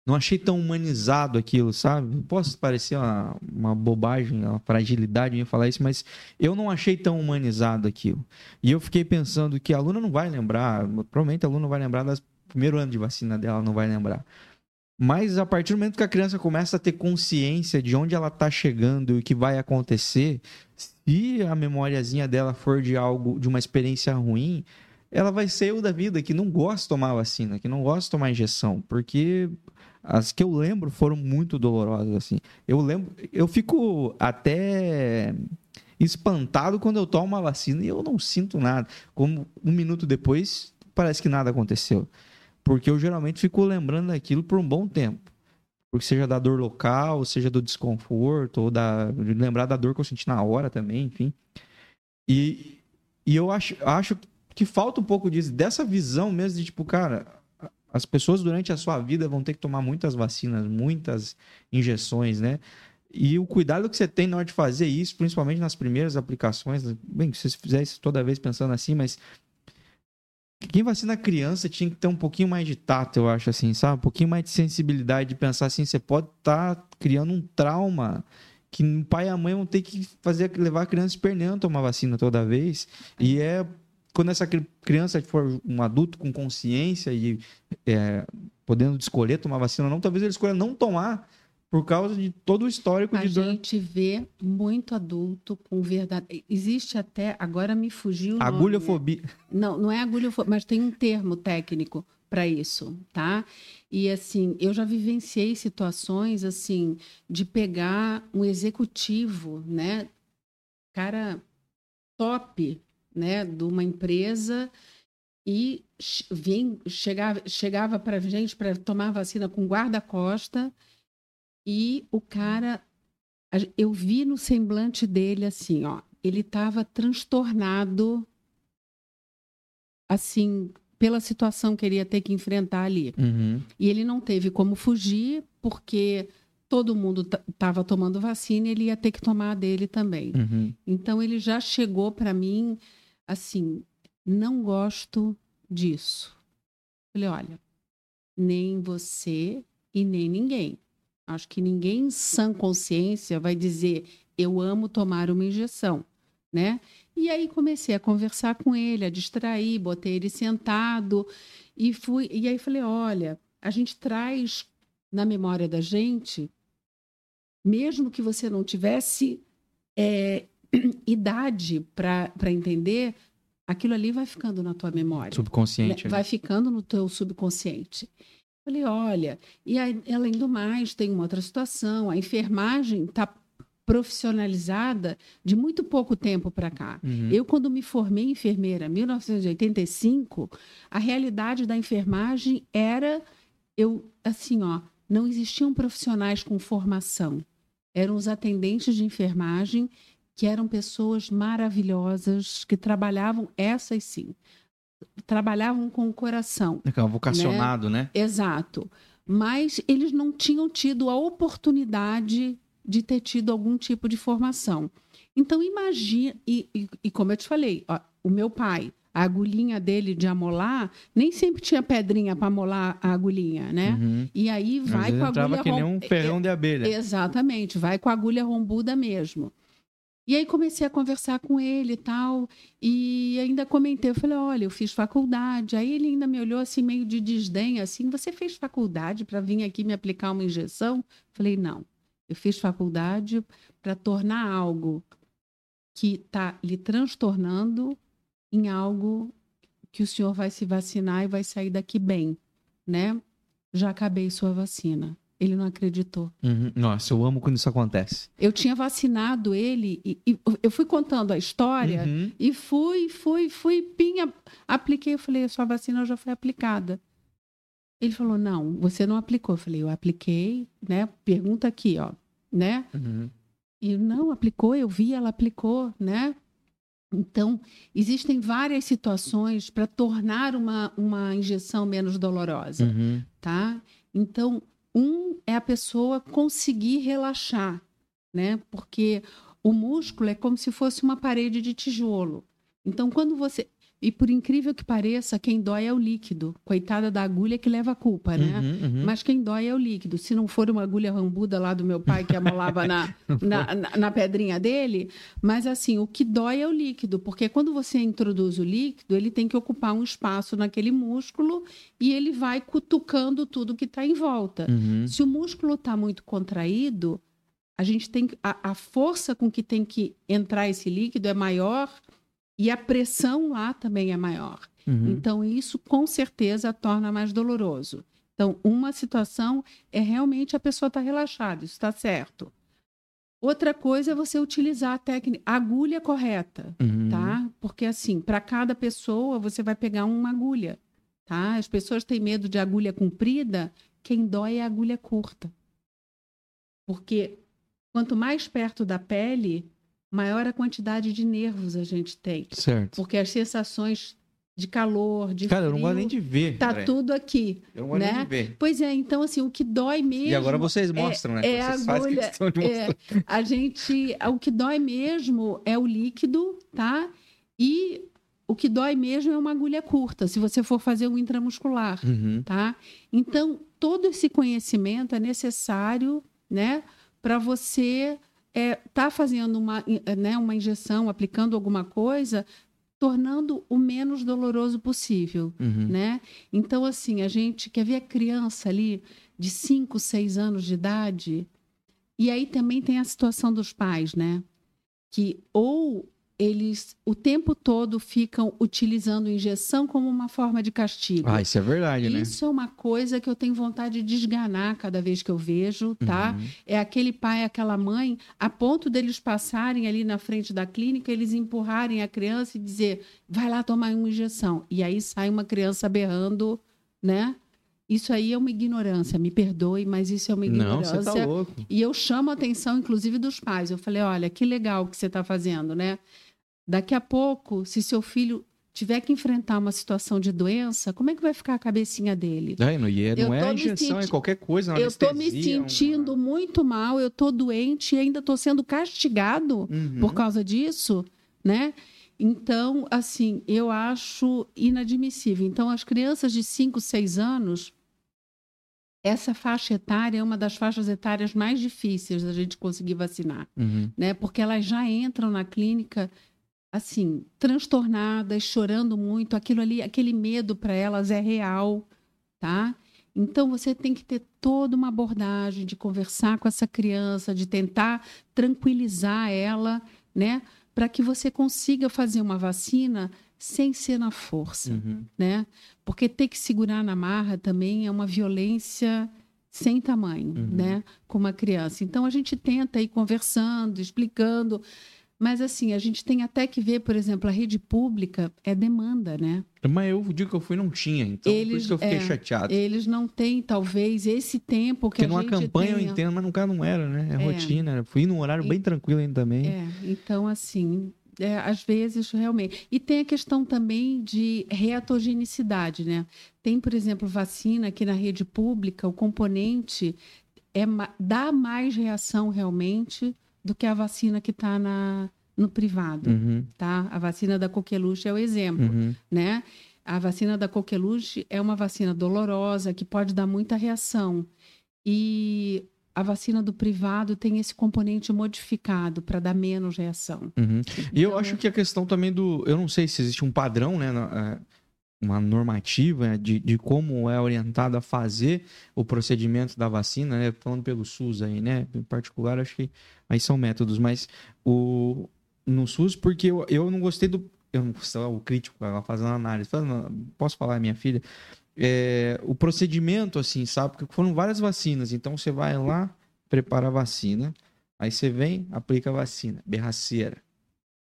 Não achei tão humanizado aquilo, sabe? Posso parecer uma, uma bobagem, uma fragilidade em falar isso, mas eu não achei tão humanizado aquilo. E eu fiquei pensando que a aluna não vai lembrar, provavelmente a aluna não vai lembrar do primeiro ano de vacina dela, não vai lembrar. Mas a partir do momento que a criança começa a ter consciência de onde ela está chegando e o que vai acontecer, se a memóriazinha dela for de algo, de uma experiência ruim, ela vai ser eu da vida que não gosta de tomar vacina, que não gosta de tomar injeção, porque as que eu lembro foram muito dolorosas assim. Eu lembro, eu fico até espantado quando eu tomo uma vacina e eu não sinto nada. Como um minuto depois, parece que nada aconteceu. Porque eu geralmente fico lembrando daquilo por um bom tempo. Porque seja da dor local, seja do desconforto, ou da, lembrar da dor que eu senti na hora também, enfim. E, e eu acho, acho que falta um pouco disso, dessa visão mesmo de tipo, cara, as pessoas durante a sua vida vão ter que tomar muitas vacinas, muitas injeções, né? E o cuidado que você tem na hora de fazer isso, principalmente nas primeiras aplicações, bem, se você fizer isso toda vez pensando assim, mas quem vacina criança tinha que ter um pouquinho mais de tato, eu acho assim, sabe? Um pouquinho mais de sensibilidade de pensar assim, você pode estar tá criando um trauma que o pai e a mãe vão ter que fazer levar a criança esperneando tomar vacina toda vez. E é quando essa criança for um adulto com consciência e é, podendo escolher tomar vacina ou não, talvez ele escolha não tomar por causa de todo o histórico a de dor. A gente vê muito adulto com verdade. Existe até, agora me fugiu. Agulhofobia. Nome? Não, não é agulhofobia, mas tem um termo técnico para isso, tá? E assim, eu já vivenciei situações assim de pegar um executivo, né, cara top, né, de uma empresa e vem chegava chegava para gente para tomar vacina com guarda-costa e o cara, eu vi no semblante dele assim, ó, ele estava transtornado, assim, pela situação que ele ia ter que enfrentar ali. Uhum. E ele não teve como fugir, porque todo mundo estava tomando vacina e ele ia ter que tomar a dele também. Uhum. Então ele já chegou para mim assim: não gosto disso. Falei: olha, nem você e nem ninguém. Acho que ninguém em sã consciência vai dizer eu amo tomar uma injeção, né? E aí comecei a conversar com ele, a distrair, botei ele sentado e fui e aí falei, olha, a gente traz na memória da gente, mesmo que você não tivesse é, <clears throat> idade para entender, aquilo ali vai ficando na tua memória. Subconsciente. Né? Vai ficando no teu subconsciente. Falei, olha, e aí, além do mais, tem uma outra situação, a enfermagem está profissionalizada de muito pouco tempo para cá. Uhum. Eu, quando me formei enfermeira em 1985, a realidade da enfermagem era, eu, assim, ó, não existiam profissionais com formação. Eram os atendentes de enfermagem, que eram pessoas maravilhosas, que trabalhavam, essas sim, trabalhavam com o coração. É, é vocacionado, né? né? Exato. Mas eles não tinham tido a oportunidade de ter tido algum tipo de formação. Então, imagina, e, e, e como eu te falei, ó, o meu pai, a agulhinha dele de amolar, nem sempre tinha pedrinha para amolar a agulhinha, né? Uhum. E aí vai com a agulha. que nem um ferrão de abelha. Exatamente, vai com a agulha rombuda mesmo. E aí comecei a conversar com ele e tal, e ainda comentei, eu falei, olha, eu fiz faculdade. Aí ele ainda me olhou assim, meio de desdém, assim, você fez faculdade para vir aqui me aplicar uma injeção? Falei, não, eu fiz faculdade para tornar algo que está lhe transtornando em algo que o senhor vai se vacinar e vai sair daqui bem, né? Já acabei sua vacina. Ele não acreditou. Uhum. Nossa, eu amo quando isso acontece. Eu tinha vacinado ele e, e eu fui contando a história uhum. e fui, fui, fui, pinha, apliquei. Eu falei, a sua vacina já foi aplicada. Ele falou, não, você não aplicou. Eu falei, eu apliquei, né? Pergunta aqui, ó, né? Uhum. E não, aplicou, eu vi, ela aplicou, né? Então, existem várias situações para tornar uma, uma injeção menos dolorosa, uhum. tá? Então, um é a pessoa conseguir relaxar, né? Porque o músculo é como se fosse uma parede de tijolo. Então, quando você. E por incrível que pareça, quem dói é o líquido. Coitada da agulha que leva a culpa, né? Uhum, uhum. Mas quem dói é o líquido. Se não for uma agulha rambuda lá do meu pai que amolava na, <laughs> na, na, na pedrinha dele, mas assim, o que dói é o líquido, porque quando você introduz o líquido, ele tem que ocupar um espaço naquele músculo e ele vai cutucando tudo que está em volta. Uhum. Se o músculo está muito contraído, a gente tem a, a força com que tem que entrar esse líquido é maior e a pressão lá também é maior. Uhum. Então, isso com certeza torna mais doloroso. Então, uma situação é realmente a pessoa estar relaxada, isso está certo. Outra coisa é você utilizar a técnica, a agulha correta, Uhum. tá? Porque assim, para cada pessoa você vai pegar uma agulha, tá? As pessoas têm medo de agulha comprida, quem dói é a agulha curta. Porque quanto mais perto da pele, maior a quantidade de nervos a gente tem. Certo. Porque as sensações de calor, de Cara, eu não frio, gosto nem de ver. tá André. tudo aqui. Eu não gosto nem né? de ver. Pois é, então assim, o que dói mesmo E agora vocês mostram, né? é a vocês fazem agulha, questão de mostrar. é, a gente, o que dói mesmo é o líquido, tá? E o que dói mesmo é uma agulha curta, se você for fazer um intramuscular, Uhum. tá? Então, todo esse conhecimento é necessário, né, para você é, tá fazendo uma, né, uma injeção, aplicando alguma coisa, tornando o menos doloroso possível Uhum. né? Então, assim, a gente quer ver a criança ali de 5, 6 anos de idade. E aí também tem a situação dos pais, né? Que ou eles o tempo todo ficam utilizando injeção como uma forma de castigo. Ah, isso é verdade, né? Isso é uma coisa que eu tenho vontade de desganar cada vez que eu vejo, tá? Uhum. É aquele pai, aquela mãe, a ponto deles passarem ali na frente da clínica, eles empurrarem a criança e dizer, vai lá tomar uma injeção. E aí sai uma criança berrando, né? Isso aí é uma ignorância, me perdoe, mas isso é uma Não, ignorância. você tá louco. E eu chamo a atenção, inclusive, dos pais. Eu falei, olha, que legal que você está fazendo, né? Daqui a pouco, se seu filho tiver que enfrentar uma situação de doença, como é que vai ficar a cabecinha dele? É, não, e é- não é injeção, é senti- qualquer coisa. uma Eu estou me anestesia, uma- sentindo muito mal, eu estou doente e ainda estou sendo castigado Uhum. por causa disso, né? Então, assim, eu acho inadmissível. Então, as crianças de 5, 6 anos, essa faixa etária é uma das faixas etárias mais difíceis da gente conseguir vacinar, Uhum. né? Porque elas já entram na clínica assim, transtornadas, chorando muito, aquilo ali, aquele medo para elas é real, tá? Então você tem que ter toda uma abordagem de conversar com essa criança, de tentar tranquilizar ela, né, para que você consiga fazer uma vacina sem ser na força, Uhum. né? Porque ter que segurar na marra também é uma violência sem tamanho, Uhum. né, com uma criança. Então a gente tenta ir conversando, explicando, mas assim, a gente tem até que ver, por exemplo, a rede pública é demanda, né? Mas eu, o dia que eu fui, não tinha. Então, por Eles- isso que eu fiquei é, chateado. Eles não têm, talvez, esse tempo que Porque a numa gente campanha eu tenha. entendo, mas no não era, né? É, É. rotina. Fui num horário E- bem tranquilo ainda também. É, então, assim, é, às vezes, realmente. E tem a questão também de reatogenicidade, né? Tem, por exemplo, vacina aqui na rede pública, o componente é, dá mais reação realmente do que a vacina que está no privado, Uhum, tá? A vacina da coqueluche é o exemplo. uhum. né? A vacina da coqueluche é uma vacina dolorosa que pode dar muita reação. E a vacina do privado tem esse componente modificado para dar menos reação. Uhum. E eu Então, acho que a questão também do. Eu não sei se existe um padrão, né? na- é, Uma normativa né, de, de como é orientado a fazer o procedimento da vacina, né? Falando pelo SUS aí, né? Em particular, acho que aí são métodos, mas o, no SUS, porque eu, eu não gostei do. Eu não sou o crítico, ela fazendo análise. Falando, posso falar, minha filha? É, o procedimento, assim, sabe? Porque foram várias vacinas. Então você vai lá, prepara a vacina, aí você vem, aplica a vacina. Berraceira.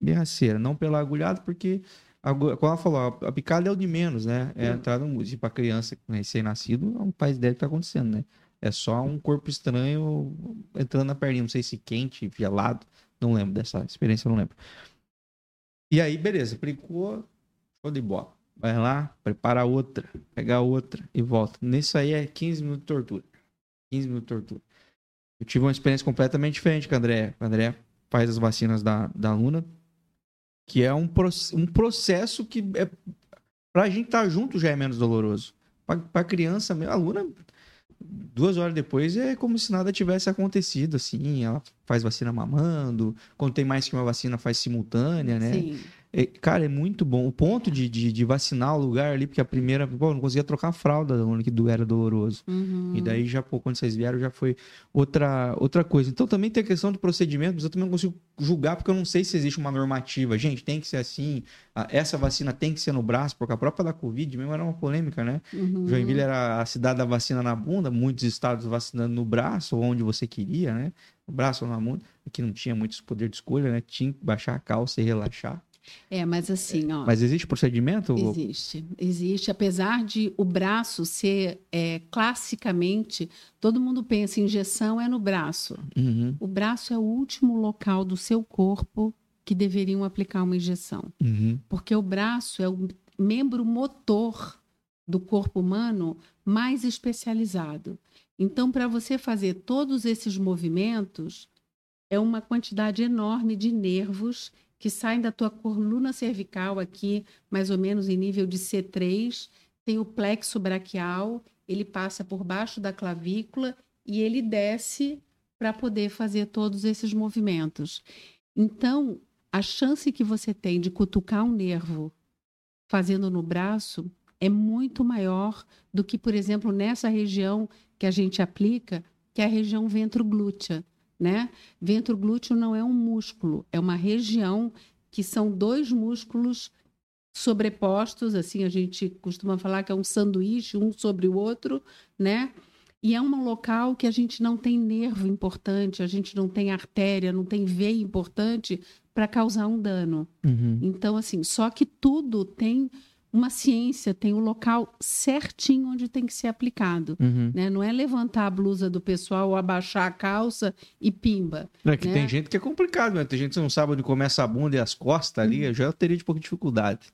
Berraceira. Não pela agulhada, porque, a agu- como ela falou, a- a picada é o de menos, né? É entrar no músculo. Para criança recém-nascido, não faz ideia do que tá acontecendo, né? É só um corpo estranho entrando na perninha. Não sei se quente, gelado. Não lembro dessa experiência, não lembro. E aí, beleza, aplicou, show de bola. Vai lá, prepara outra, pega outra e volta. Nisso aí é 15 minutos de tortura. 15 minutos de tortura. Eu tive uma experiência completamente diferente com o André. O André faz as vacinas da, da Luna. Que é um, um processo que é, pra gente estar tá junto já é menos doloroso. Pra, pra criança, a aluna, duas horas depois é como se nada tivesse acontecido, assim. Ela faz vacina mamando, quando tem mais que uma vacina, faz simultânea, né? Sim. É, cara, é muito bom. O ponto de, de, de, vacinar o lugar ali, porque a primeira, pô, não conseguia trocar a fralda, que era doloroso. Uhum. E daí já, pô, quando vocês vieram, já foi outra, outra coisa. Então também tem a questão do procedimento, mas eu também não consigo julgar, porque eu não sei se existe uma normativa. Gente, tem que ser assim, essa vacina tem que ser no braço, porque a própria da Covid mesmo era uma polêmica, né? Uhum. Joinville era a cidade da vacina na bunda, muitos estados vacinando no braço, ou onde você queria, né? No braço ou na bunda. Aqui não tinha muito poder de escolha, né? Tinha que baixar a calça e relaxar. É, mas assim, ó. Mas existe procedimento? Existe, existe. Apesar de o braço ser é, classicamente, todo mundo pensa injeção é no braço. Uhum. O braço é o último local do seu corpo que deveriam aplicar uma injeção, uhum. porque o braço é o membro motor do corpo humano mais especializado. Então, para você fazer todos esses movimentos, é uma quantidade enorme de nervos que saem da tua coluna cervical aqui, mais ou menos em nível de C3, tem o plexo braquial, ele passa por baixo da clavícula e ele desce para poder fazer todos esses movimentos. Então, a chance que você tem de cutucar um nervo fazendo no braço é muito maior do que, por exemplo, nessa região que a gente aplica, que é a região ventroglútea né? Ventro glúteo não é um músculo, é uma região que são dois músculos sobrepostos, assim a gente costuma falar que é um sanduíche um sobre o outro, né? E é um local que a gente não tem nervo importante, a gente não tem artéria, não tem veia importante para causar um dano. Uhum. Então, assim, só que tudo tem uma ciência tem o local certinho onde tem que ser aplicado. Uhum. Né? Não é levantar a blusa do pessoal, abaixar a calça e pimba. É que né? tem gente que é complicado, né? Tem gente que não sabe onde começa a bunda e as costas ali, uhum. eu já teria de pouco de dificuldade.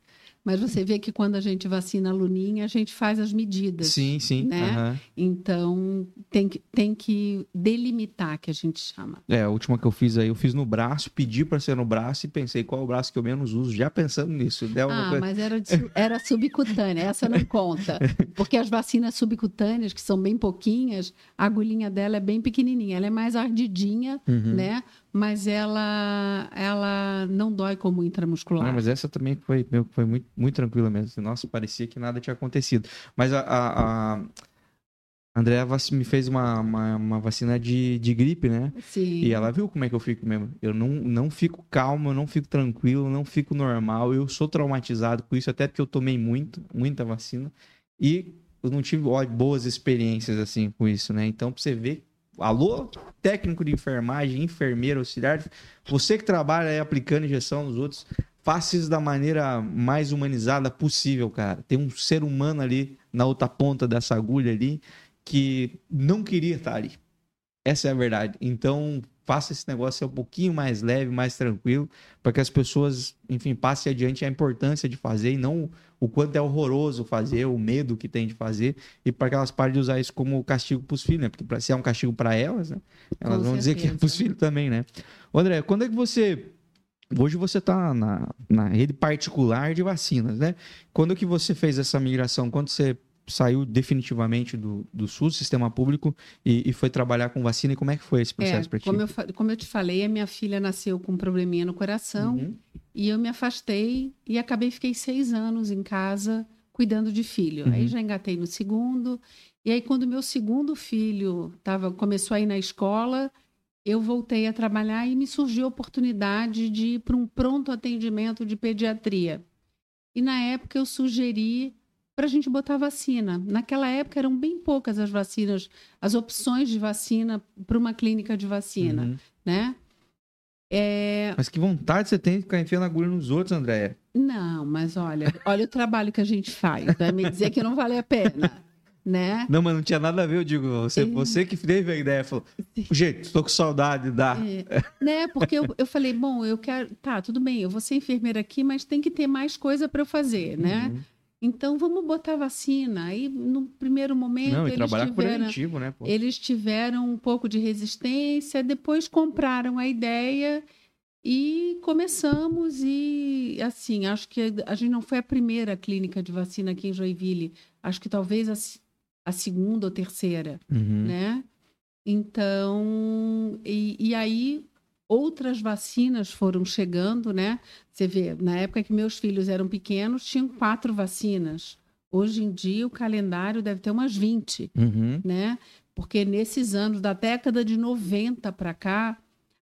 Mas você vê que quando a gente vacina a Luninha, a gente faz as medidas. Sim, sim. Né? Uhum. Então, tem que, tem que delimitar, que a gente chama. É, a última que eu fiz aí, eu fiz no braço, pedi para ser no braço e pensei qual é o braço que eu menos uso, já pensando nisso. Deu ah, coisa... mas era, de, <laughs> era subcutânea, essa não conta. Porque as vacinas subcutâneas, que são bem pouquinhas, a agulhinha dela é bem pequenininha. Ela é mais ardidinha, uhum. né? Mas ela ela não dói como intramuscular. Não, mas essa também foi, foi muito, muito tranquila mesmo. Nossa, parecia que nada tinha acontecido. Mas a, a, a Andrea me fez uma, uma, uma, vacina de, de gripe, né? Sim. E ela viu como é que eu fico mesmo. Eu não, não fico calmo, eu não fico tranquilo, não fico normal. Eu sou traumatizado com isso, até porque eu tomei muito, muita vacina. E eu não tive ó, boas experiências assim com isso, né? Então, pra você ver Alô, técnico de enfermagem, enfermeiro, auxiliar, você que trabalha aí aplicando injeção nos outros, faça isso da maneira mais humanizada possível, cara. Tem um ser humano ali na outra ponta dessa agulha ali que não queria estar ali. Essa é a verdade. Então, faça esse negócio ser um pouquinho mais leve, mais tranquilo, para que as pessoas, enfim, passem adiante a importância de fazer e não o quanto é horroroso fazer, o medo que tem de fazer, e para que elas parem de usar isso como castigo para os filhos, né? Porque se é um castigo para elas, né? elas Com vão certeza. dizer que é para os filhos também, né? André, quando é que você Hoje você está na, na rede particular de vacinas, né? Quando que você fez essa migração? Quando você saiu definitivamente do, do SUS, sistema público, e, e, foi trabalhar com vacina. E como é que foi esse processo é, para ti? Como eu, como eu te falei, a minha filha nasceu com um probleminha no coração uhum. e eu me afastei e acabei, fiquei seis anos em casa cuidando de filho. Uhum. Aí já engatei no segundo. E aí, quando meu segundo filho tava, começou a ir na escola, eu voltei a trabalhar e me surgiu a oportunidade de ir para um pronto atendimento de pediatria. E na época eu sugeri para a gente botar vacina. Naquela época eram bem poucas as vacinas, as opções de vacina para uma clínica de vacina, uhum. né? É... Mas que vontade você tem de ficar enfiando agulha nos outros, Andréia? Não, mas olha, olha o trabalho que a gente faz. Vai me dizer que não vale a pena. Né? Não, mas não tinha nada a ver, eu digo, você, é... você que teve a ideia, falou, gente, estou com saudade, dá. É. né? Porque eu, eu falei, bom, eu quero, tá, tudo bem, eu vou ser enfermeira aqui, mas tem que ter mais coisa para eu fazer, né? Uhum. Então vamos botar vacina. Aí no primeiro momento Não, eles trabalhar tiveram, preventivo, né? Pô? Eles tiveram um pouco de resistência, depois compraram a ideia E começamos e, assim, acho que a gente não foi a primeira clínica de vacina aqui em Joinville. Acho que talvez a, a segunda ou terceira, Uhum. né? Então, e, e aí outras vacinas foram chegando, né? Você vê, na época que meus filhos eram pequenos, tinham quatro vacinas. Hoje em dia, o calendário deve ter umas 20 Uhum. né? Porque nesses anos, da década de 90 para cá,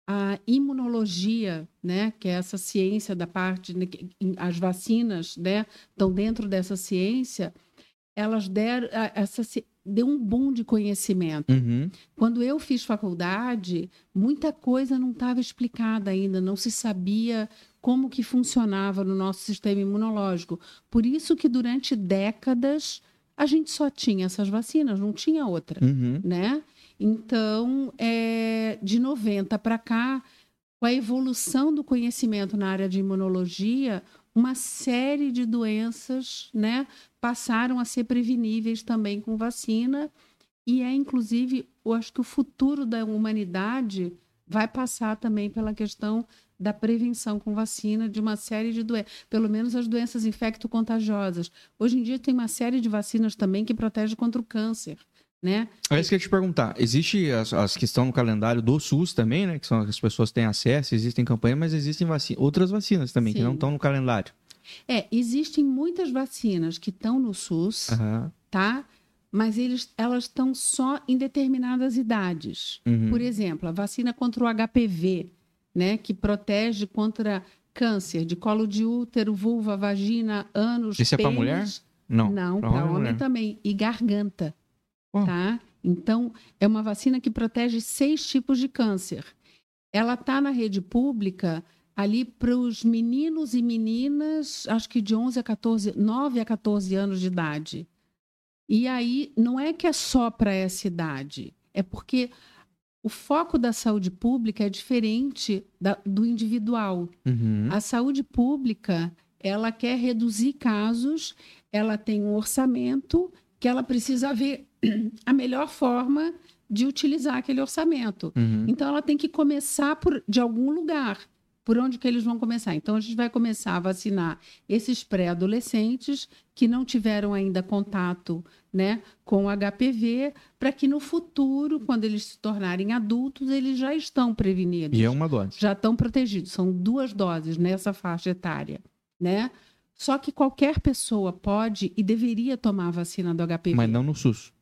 a imunologia, né, que é essa ciência da parte, né, as vacinas, né, estão dentro dessa ciência, elas deram essa deu um boom de conhecimento. Uhum. Quando eu fiz faculdade, muita coisa não estava explicada ainda, não se sabia como que funcionava no nosso sistema imunológico. Por isso que durante décadas a gente só tinha essas vacinas, não tinha outra, Uhum. né? Então, é, de 90 para cá, com a evolução do conhecimento na área de imunologia, uma série de doenças, né, passaram a ser preveníveis também com vacina e é inclusive, eu acho que o futuro da humanidade vai passar também pela questão da prevenção com vacina de uma série de doenças, pelo menos as doenças infecto-contagiosas. Hoje em dia tem uma série de vacinas também que protegem contra o câncer, né? É isso que eu ia te perguntar. Existe as, as que estão no calendário do SUS também, né? Que são as que as pessoas têm acesso, existem campanhas, mas existem outras vacinas também que Sim. não estão no calendário. É, existem muitas vacinas que estão no SUS, Aham. tá? Mas eles, elas estão só em determinadas idades. Uhum. Por exemplo, a vacina contra o HPV, né, que protege contra câncer de colo de útero, vulva, vagina, ânus, Esse é pênis. mulher? Não. Não, para e homem mulher. também. E garganta, Ó. tá? Então, é uma vacina que protege seis tipos de câncer. Ela está na rede pública ali para os meninos e meninas, acho que de 11 a 14, 9 a 14 anos de idade. E aí, não é que é só para essa idade, é porque o foco da saúde pública é diferente da- do individual. Uhum. A saúde pública, ela quer reduzir casos, ela tem um orçamento que ela precisa ver a melhor forma de utilizar aquele orçamento. Uhum. Então ela tem que começar por, de algum lugar. Por onde que eles vão começar? Então a gente vai começar a vacinar esses pré-adolescentes que não tiveram ainda contato, né, com o HPV, para que no futuro, quando eles se tornarem adultos, eles já estão prevenidos E é uma dose. já estão protegidos. São duas doses nessa faixa etária, né? Só que qualquer pessoa pode e deveria tomar a vacina do HPV. Mas não no SUS.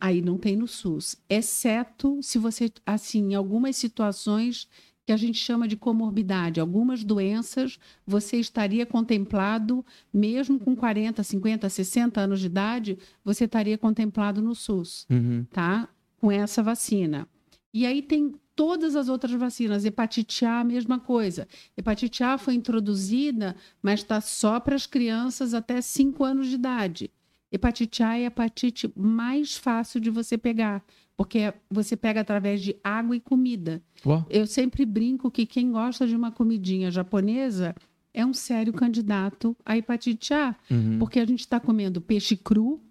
Aí não tem no SUS, exceto se você, assim, em algumas situações que a gente chama de comorbidade, algumas doenças, você estaria contemplado, mesmo com 40, 50, 60 anos de idade, você estaria contemplado no SUS Uhum. tá? Com essa vacina. E aí tem todas as outras vacinas. Hepatite A, a mesma coisa. Hepatite A foi introduzida, mas está só para as crianças até 5 anos de idade. Hepatite A é a hepatite mais fácil de você pegar, porque você pega através de água e comida. Eu sempre brinco que quem gosta de uma comidinha japonesa é um sério candidato à hepatite A. uhum. Porque a gente está comendo peixe cru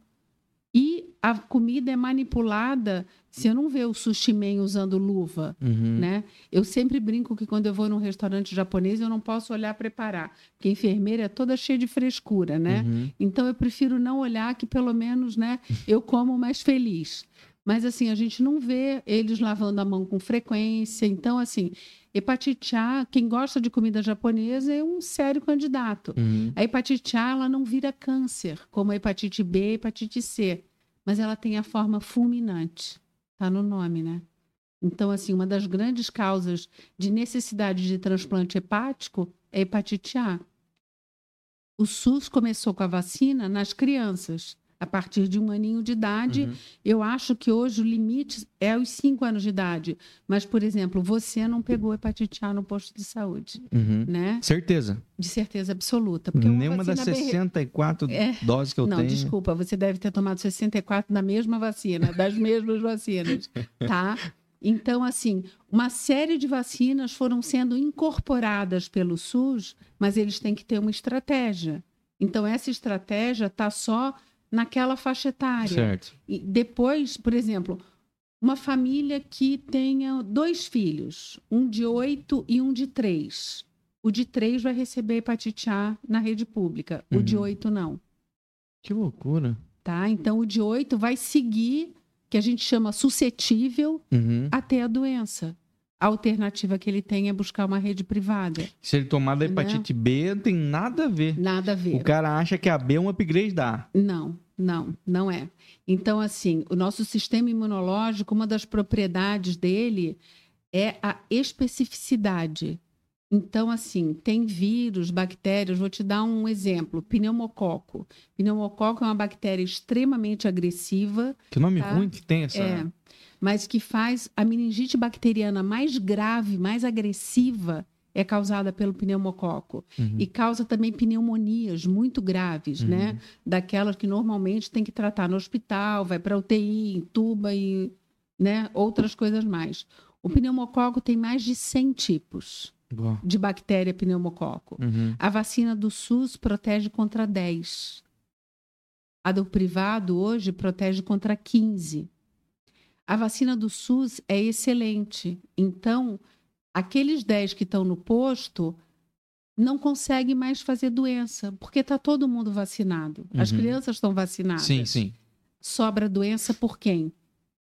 a comida é manipulada. Se eu não ver o sushi man usando luva, Uhum. né? Eu sempre brinco que quando eu vou num restaurante japonês eu não posso olhar preparar, porque a enfermeira é toda cheia de frescura, né? Uhum. Então eu prefiro não olhar que pelo menos, né, eu como mais feliz. Mas assim, a gente não vê eles lavando a mão com frequência. Então assim, hepatite A, quem gosta de comida japonesa é um sério candidato. Uhum. A hepatite A ela não vira câncer, como a hepatite B e a hepatite C, mas ela tem a forma fulminante. Está no nome, né? Então, assim, uma das grandes causas de necessidade de transplante hepático é hepatite A. O SUS começou com a vacina nas crianças, a partir de um aninho de idade. Uhum. Eu acho que hoje o limite é os cinco anos de idade. Mas, por exemplo, você não pegou hepatite A no posto de saúde, Uhum. né? Certeza. De certeza absoluta. Porque é uma Nenhuma das vacina bem- 64 É. doses que eu não, tenho. desculpa, você deve ter tomado 64 da mesma vacina, das <laughs> mesmas vacinas, tá? Então, assim, uma série de vacinas foram sendo incorporadas pelo SUS, mas eles têm que ter uma estratégia. Então, essa estratégia está só naquela faixa etária. Certo. E depois, por exemplo, uma família que tenha dois filhos, um de oito e um de três. O de três vai receber hepatite A na rede pública, o de Uhum. oito não. Que loucura. Tá? Então, o de oito vai seguir, que a gente chama suscetível, Uhum. a ter a doença. A alternativa que ele tem é buscar uma rede privada. Se ele tomar da Né? hepatite B, não tem nada a ver. Nada a ver. O cara acha que a B é um upgrade da A. Não, não, não é. Então, assim, o nosso sistema imunológico, uma das propriedades dele é a especificidade. Então, assim, tem vírus, bactérias, vou te dar um exemplo: pneumococo. Pneumococo é uma bactéria extremamente agressiva, Que nome Tá. ruim que tem essa. é, mas que faz a meningite bacteriana mais grave, mais agressiva, é causada pelo pneumococo. Uhum. E causa também pneumonias muito graves, Uhum. né? Daquelas que normalmente tem que tratar no hospital, vai para UTI, entuba e né? outras coisas mais. O pneumococo tem mais de 100 tipos Boa. de bactéria pneumococo. Uhum. A vacina do SUS protege contra 10. A do privado hoje protege contra 15. A vacina do SUS é excelente. Então, aqueles 10 que estão no posto não conseguem mais fazer doença, porque está todo mundo vacinado. As Uhum. crianças estão vacinadas. Sim, sim. Sobra doença por quem?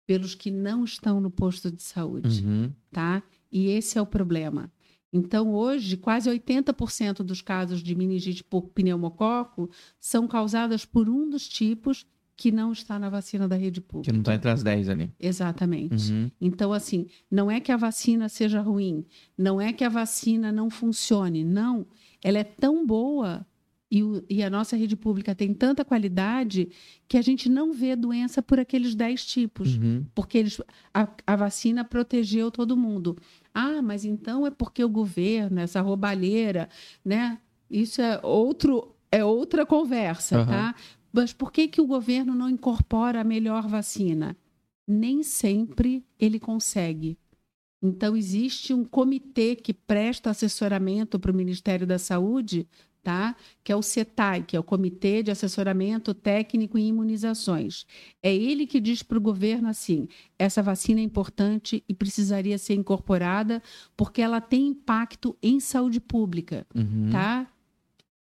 Pelos que não estão no posto de saúde Uhum. tá? E esse é o problema. Então, hoje, quase 80% dos casos de meningite por pneumococo são causadas por um dos tipos que não está na vacina da rede Que pública. não tá entre as 10 ali. Exatamente. Uhum. Então, assim, não é que a vacina seja ruim, não é que a vacina não funcione, não. Ela é tão boa e, o- e a nossa rede pública tem tanta qualidade que a gente não vê doença por aqueles 10 tipos Uhum. porque eles, a, a vacina protegeu todo mundo. Ah, mas então é porque o governo, essa roubalheira, né? Isso é outro é outra conversa, Aham. tá? Mas por que, que o governo não incorpora a melhor vacina? Nem sempre ele consegue. Então, existe um comitê que presta assessoramento para o Ministério da Saúde, tá? que é o CETAI, que é o Comitê de Assessoramento Técnico em Imunizações. É ele que diz para o governo assim: essa vacina é importante e precisaria ser incorporada porque ela tem impacto em saúde pública, Uhum. tá?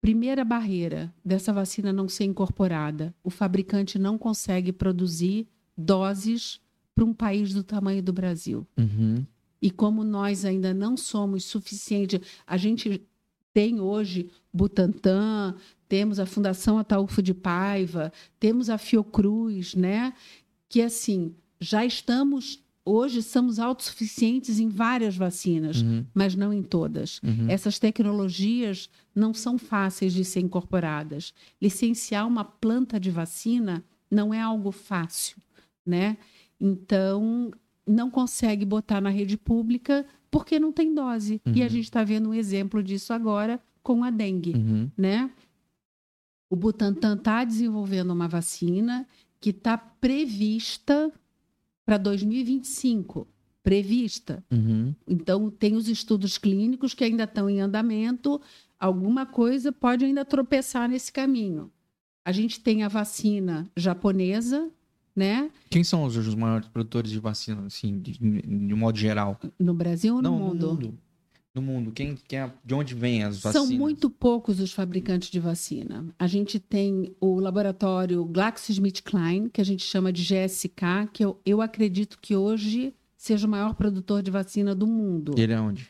Primeira barreira dessa vacina não ser incorporada: o fabricante não consegue produzir doses para um país do tamanho do Brasil. Uhum. E como nós ainda não somos suficiente, a gente tem hoje Butantan, temos a Fundação Ataúfo de Paiva, temos a Fiocruz, né? Que assim, já estamos hoje somos autossuficientes em várias vacinas, Uhum. mas não em todas. Uhum. Essas tecnologias não são fáceis de ser incorporadas. Licenciar uma planta de vacina não é algo fácil, né? Então, não consegue botar na rede pública porque não tem dose. E a Uhum. gente está vendo um exemplo disso agora com a dengue, Uhum. né? O Butantan está desenvolvendo uma vacina que está prevista para 2025. Prevista. Uhum. Então, tem os estudos clínicos que ainda estão em andamento, alguma coisa pode ainda tropeçar nesse caminho. A gente tem a vacina japonesa, né? Quem são os, os maiores produtores de vacina, assim, de, de um modo geral? No Brasil ou no Não, mundo? no mundo. No mundo. Quem, quem é- de onde vêm as vacinas? São muito poucos os fabricantes de vacina. A gente tem o laboratório GlaxoSmithKline, que a gente chama de GSK, que eu, eu acredito que hoje seja o maior produtor de vacina do mundo. Ele é onde?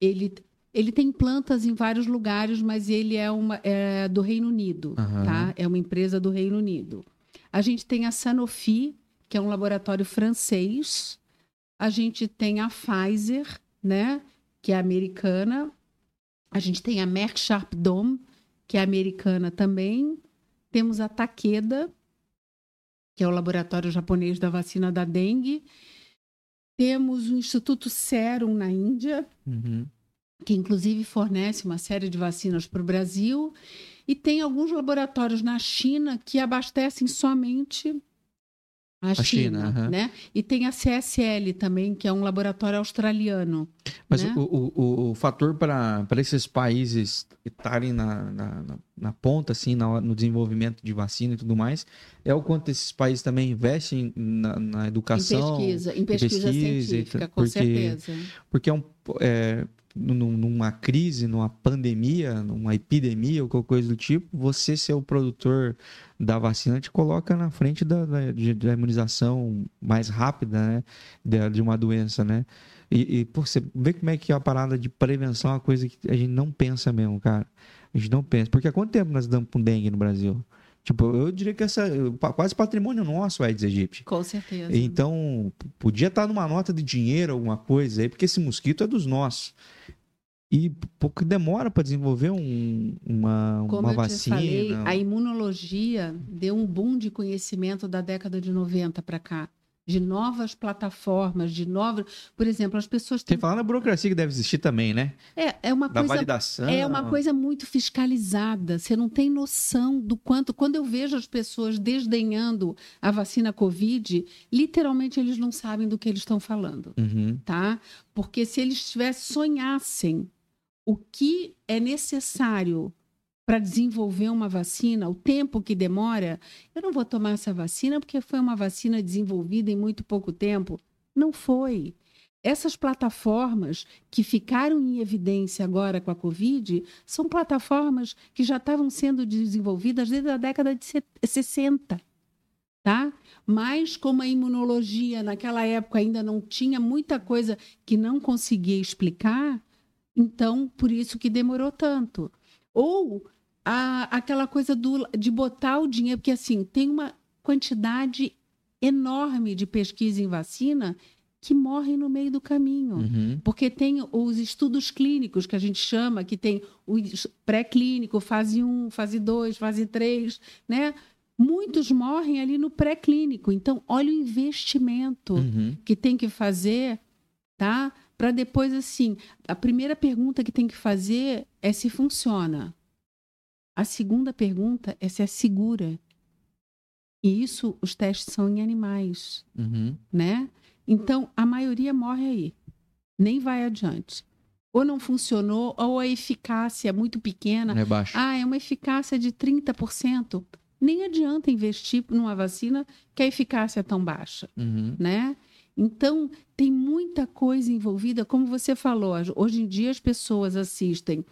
Ele, ele tem plantas em vários lugares, mas ele é, uma, é do Reino Unido, Aham. tá? É uma empresa do Reino Unido. A gente tem a Sanofi, que é um laboratório francês. A gente tem a Pfizer, né? Que é americana. A gente tem a Merck Sharp Dome, que é americana também. Temos a Takeda, que é o laboratório japonês da vacina da dengue. Temos o Instituto Serum na Índia, Uhum. que inclusive fornece uma série de vacinas para o Brasil. E tem alguns laboratórios na China que abastecem somente A, A China, China, aham. né? E tem a CSL também, que é um laboratório australiano. Mas né? o, o, o, fator para esses países estarem na, na, na- ponta, assim, na no desenvolvimento de vacina e tudo mais, é o quanto esses países também investem na, na Em educação. pesquisa, em pesquisa, pesquisa científica, com porque- certeza. Porque é um, é, numa crise, numa pandemia, numa epidemia ou qualquer coisa do tipo, você ser o produtor da vacina te coloca na frente da, da, da imunização mais rápida, né? De, de uma doença, né? E, e pô, você vê como é que a parada de prevenção é uma coisa que a gente não pensa mesmo, cara. A gente não pensa. Porque há quanto tempo nós damos com dengue no Brasil? Tipo, eu diria que essa quase patrimônio nosso, Aedes aegypti. Com certeza. Então, podia estar numa nota de dinheiro, alguma coisa aí, porque esse mosquito é dos nossos. E pouco demora para desenvolver um- uma, Como uma eu vacina. te falei, a imunologia deu um boom de conhecimento da década de 90 para cá. De novas plataformas, de novas. Por exemplo, as pessoas têm. falar na burocracia que deve existir também, né? É, é uma Da coisa validação. É uma coisa muito fiscalizada. Você não tem noção do quanto. Quando eu vejo as pessoas desdenhando a vacina Covid, literalmente eles não sabem do que eles estão falando, Uhum. tá? Porque se eles tivessem, sonhassem o que é necessário para desenvolver uma vacina, o tempo que demora, eu não vou tomar essa vacina porque foi uma vacina desenvolvida em muito pouco tempo. Não foi. Essas plataformas que ficaram em evidência agora com a Covid são plataformas que já estavam sendo desenvolvidas desde a década de se- 60. Tá? Mas como a imunologia naquela época ainda não tinha muita coisa que não conseguia explicar, então por isso que demorou tanto. Ou a- aquela coisa do, de botar o dinheiro, porque assim, tem uma quantidade enorme de pesquisa em vacina que morrem no meio do caminho. Uhum. Porque tem os estudos clínicos que a gente chama, que tem o pré-clínico, fase 1, fase 2, fase 3, né? Muitos morrem ali no pré-clínico. Então, olha o investimento Uhum. que tem que fazer, tá? Para depois, assim, a primeira pergunta que tem que fazer é se funciona. A segunda pergunta é se é segura. E isso, os testes são em animais Uhum. né? Então, a maioria morre aí. Nem vai adiante. Ou não funcionou, ou a eficácia é muito pequena. É baixo. Ah, é uma eficácia de 30%. Nem adianta investir numa vacina que a eficácia é tão baixa, Uhum. né? Então, tem muita coisa envolvida, como você falou. Hoje em dia as pessoas assistem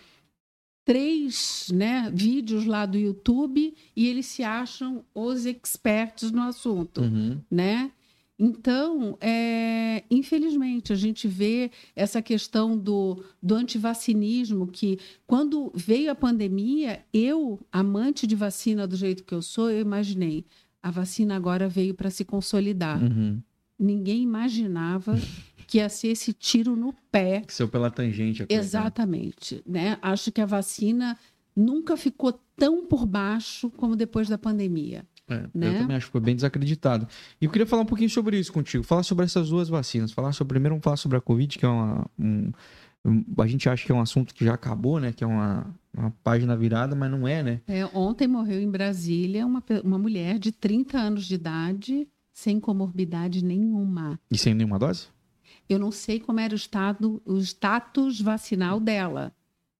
três né, vídeos lá do YouTube e eles se acham os expertos no assunto Uhum. né? Então, é, infelizmente, a gente vê essa questão do, do antivacinismo, que quando veio a pandemia, eu, amante de vacina do jeito que eu sou, eu imaginei, a vacina agora veio para se consolidar. Uhum. Ninguém imaginava <laughs> que ia ser esse tiro no pé. Que saiu pela tangente. coisa, né? Exatamente, né? Acho que a vacina nunca ficou tão por baixo como depois da pandemia. É, né? Eu também acho que foi bem desacreditado. E eu queria falar um pouquinho sobre isso contigo. Falar sobre essas duas vacinas. Falar sobre, primeiro, vamos falar sobre a Covid, que é uma. um- a gente acha que é um assunto que já acabou, né? Que é uma, uma página virada, mas não é, né? É, ontem morreu em Brasília uma, uma mulher de 30 anos de idade, sem comorbidade nenhuma. E sem nenhuma dose? Eu não sei como era o, estado, o status vacinal dela,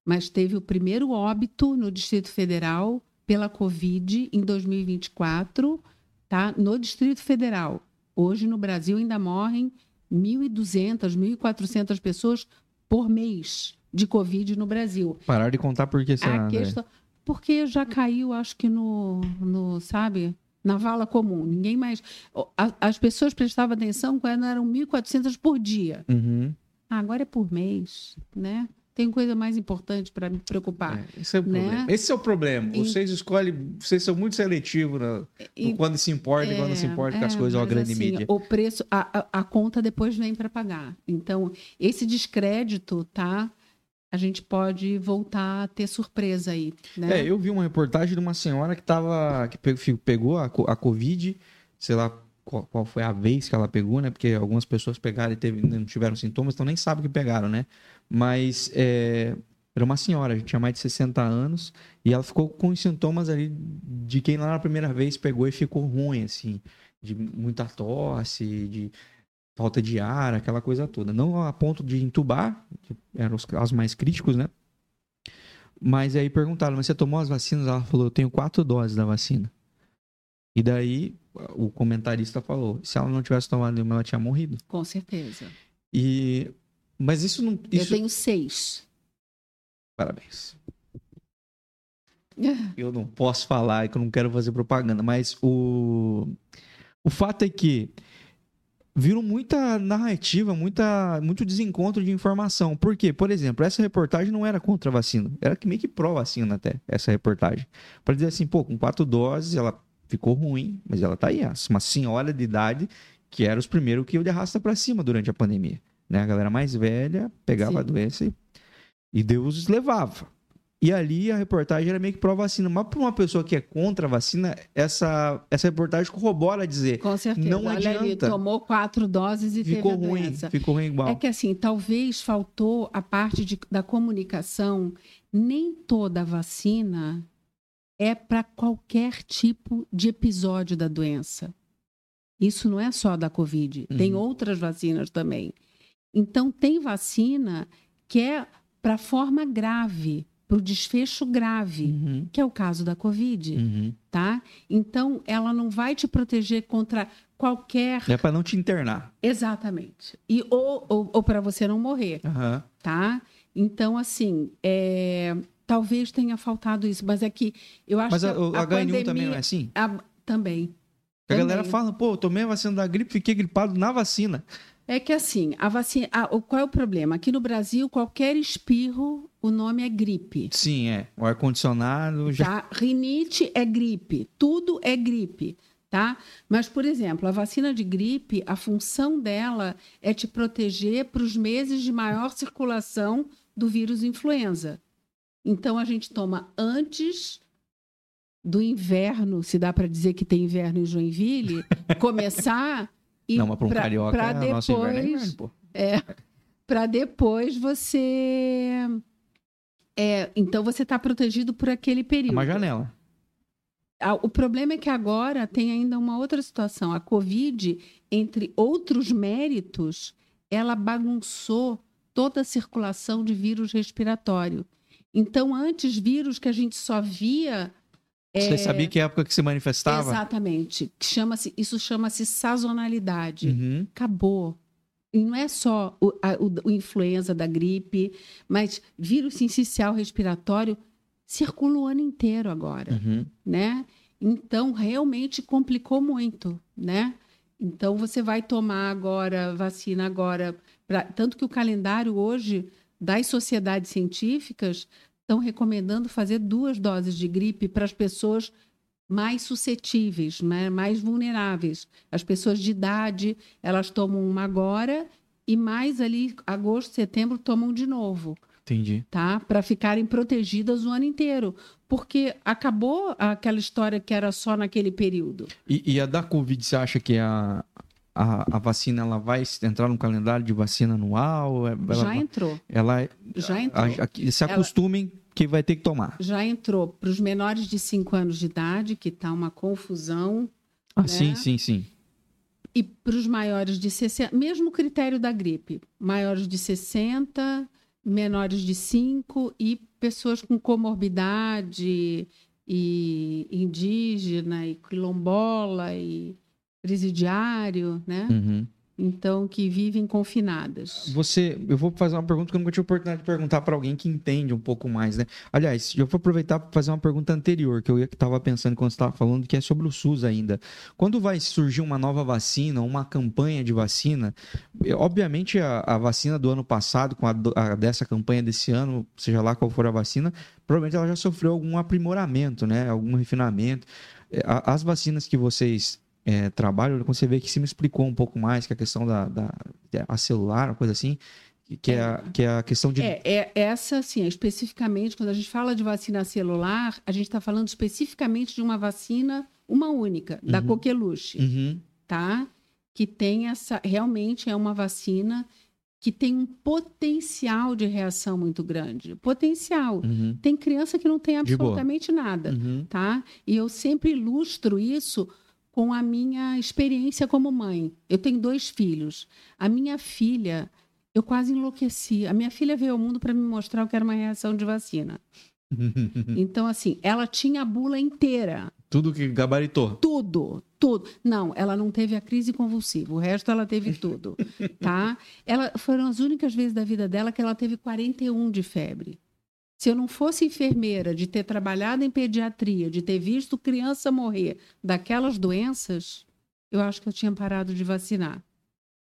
mas teve o primeiro óbito no Distrito Federal pela Covid em 2024, tá? No Distrito Federal. Hoje no Brasil ainda morrem 1.200, 1.400 pessoas por mês de Covid no Brasil. Parar de contar por que será, André? questão... Porque já caiu, acho que no, no sabe, na vala comum. Ninguém mais. a- As pessoas prestavam atenção quando eram 1.400 por dia. Uhum. Ah, agora é por mês, né? Tem coisa mais importante para me preocupar. É, esse é o Né? problema. Esse é o problema. E- Vocês escolhem, vocês são muito seletivos no, no E- quando se importa e quando se importa com as é, coisas, ó, a mas grande assim, mídia. O preço, a, a, a conta depois vem para pagar. Então, esse descrédito, tá? A gente pode voltar a ter surpresa aí, né? É, eu vi uma reportagem de uma senhora que tava. que pe- pegou a, a Covid, sei lá qual, qual foi a vez que ela pegou, né? Porque algumas pessoas pegaram e teve- não tiveram sintomas, então nem sabe que pegaram, né? Mas é, Era uma senhora, tinha mais de 60 anos, e ela ficou com os sintomas ali de quem lá na primeira vez pegou e ficou ruim, assim, de muita tosse, de falta de ar, aquela coisa toda. Não a ponto de entubar, que eram os casos mais críticos, né? Mas aí perguntaram, mas você tomou as vacinas? Ela falou, eu tenho quatro doses da vacina. E daí o comentarista falou, se ela não tivesse tomado nenhuma, ela tinha morrido. Com certeza. E mas isso não. Isso... Eu tenho seis. Parabéns. <laughs> Eu não posso falar, é que eu não quero fazer propaganda, mas o, o fato é que viram muita narrativa, muita, muito desencontro de informação. Por quê? Por exemplo, essa reportagem não era contra a vacina, era que meio que pró-vacina até, essa reportagem. Para dizer assim, pô, com quatro doses ela ficou ruim, mas ela tá aí, uma senhora de idade que era os primeiros que eu de arrasta para cima durante a pandemia. Né? A galera mais velha pegava Sim. a doença e, e Deus levava. E ali a reportagem era meio que pró-vacina. Mas para uma pessoa que é contra a vacina, essa, essa reportagem corrobora dizer. Com certeza. Não Olha adianta. Ali, tomou quatro doses e ficou teve ruim. Ficou ruim igual. É que assim, talvez faltou a parte de, da comunicação. Nem toda vacina é para qualquer tipo de episódio da doença. Isso não é só da Covid. Uhum. Tem outras vacinas também. Então, tem vacina que é para forma grave, para o desfecho grave, uhum. que é o caso da Covid, uhum. tá? Então, ela não vai te proteger contra qualquer... É para não te internar. Exatamente. E, ou ou, ou para você não morrer, uhum. tá? Então, assim, é... talvez tenha faltado isso, mas é que eu acho mas que a, a, a pandemia... também não é assim? A... Também. A também. galera fala, pô, tomei a vacina da gripe, fiquei gripado na vacina. É que assim, a vacina. A, qual é o problema? Aqui no Brasil, qualquer espirro, o nome é gripe. Sim, é. O ar-condicionado já. Tá? Rinite é gripe. Tudo é gripe. Tá? Mas, por exemplo, a vacina de gripe, a função dela é te proteger para os meses de maior circulação do vírus influenza. Então, a gente toma antes do inverno, se dá para dizer que tem inverno em Joinville, <laughs> começar e não, mas para um pra, carioca, pra depois, nosso inverno é inverno, pô. É, para depois você... É, então você está protegido por aquele período. Uma janela. O problema é que agora tem ainda uma outra situação. A Covid, entre outros méritos, ela bagunçou toda a circulação de vírus respiratório. Então, antes, vírus que a gente só via você é... sabia que época que se manifestava? Exatamente. Chama-se, isso chama-se sazonalidade. Uhum. Acabou. E não é só o, a, o, o, influenza da gripe, mas vírus sincicial respiratório circula o ano inteiro agora, uhum. né? Então, realmente complicou muito, né? Então, você vai tomar agora vacina agora, pra... tanto que o calendário hoje das sociedades científicas estão recomendando fazer duas doses de gripe para as pessoas mais suscetíveis, né? mais vulneráveis. As pessoas de idade, elas tomam uma agora e mais ali, agosto, setembro, tomam de novo. Entendi. Tá? Para ficarem protegidas o ano inteiro. Porque acabou aquela história que era só naquele período. E, e a da Covid, você acha que a, a, a, vacina ela vai entrar no calendário de vacina anual? Ela, já entrou. Ela já entrou. A, a, se acostumem ela, que vai ter que tomar. Já entrou para os menores de 5 anos de idade, que está uma confusão. Ah, né? sim, sim, sim. E para os maiores de 60, mesmo critério da gripe, maiores de 60, menores de 5 e pessoas com comorbidade e indígena e quilombola e presidiário, né? Uhum. Então, que vivem confinadas. Você, eu vou fazer uma pergunta que eu nunca tive oportunidade de perguntar para alguém que entende um pouco mais, né? Aliás, eu vou aproveitar para fazer uma pergunta anterior que eu estava pensando quando estava falando, que é sobre o SUS ainda. Quando vai surgir uma nova vacina, uma campanha de vacina, obviamente a, a vacina do ano passado, com a, a, dessa campanha desse ano, seja lá qual for a vacina, provavelmente ela já sofreu algum aprimoramento, né? Algum refinamento. É, as vacinas que vocês é, trabalho, você vê que se me explicou um pouco mais que a questão da, da a celular, uma coisa assim, que é, a, que é a questão de. É, é, essa, assim, especificamente, quando a gente fala de vacina celular, a gente está falando especificamente de uma vacina, uma única, da uhum. coqueluche, uhum. tá? Que tem essa. Realmente é uma vacina que tem um potencial de reação muito grande. Potencial. Uhum. Tem criança que não tem absolutamente nada, uhum. tá? E eu sempre ilustro isso com a minha experiência como mãe. Eu tenho dois filhos. A minha filha, eu quase enlouqueci. A minha filha veio ao mundo para me mostrar o que era uma reação de vacina. <laughs> então, assim, ela tinha a bula inteira. Tudo que gabaritou. Tudo, tudo. Não, ela não teve a crise convulsiva. O resto ela teve tudo, <laughs> tá? Ela foram as únicas vezes da vida dela que ela teve 41 de febre. Se eu não fosse enfermeira, de ter trabalhado em pediatria, de ter visto criança morrer daquelas doenças, eu acho que eu tinha parado de vacinar.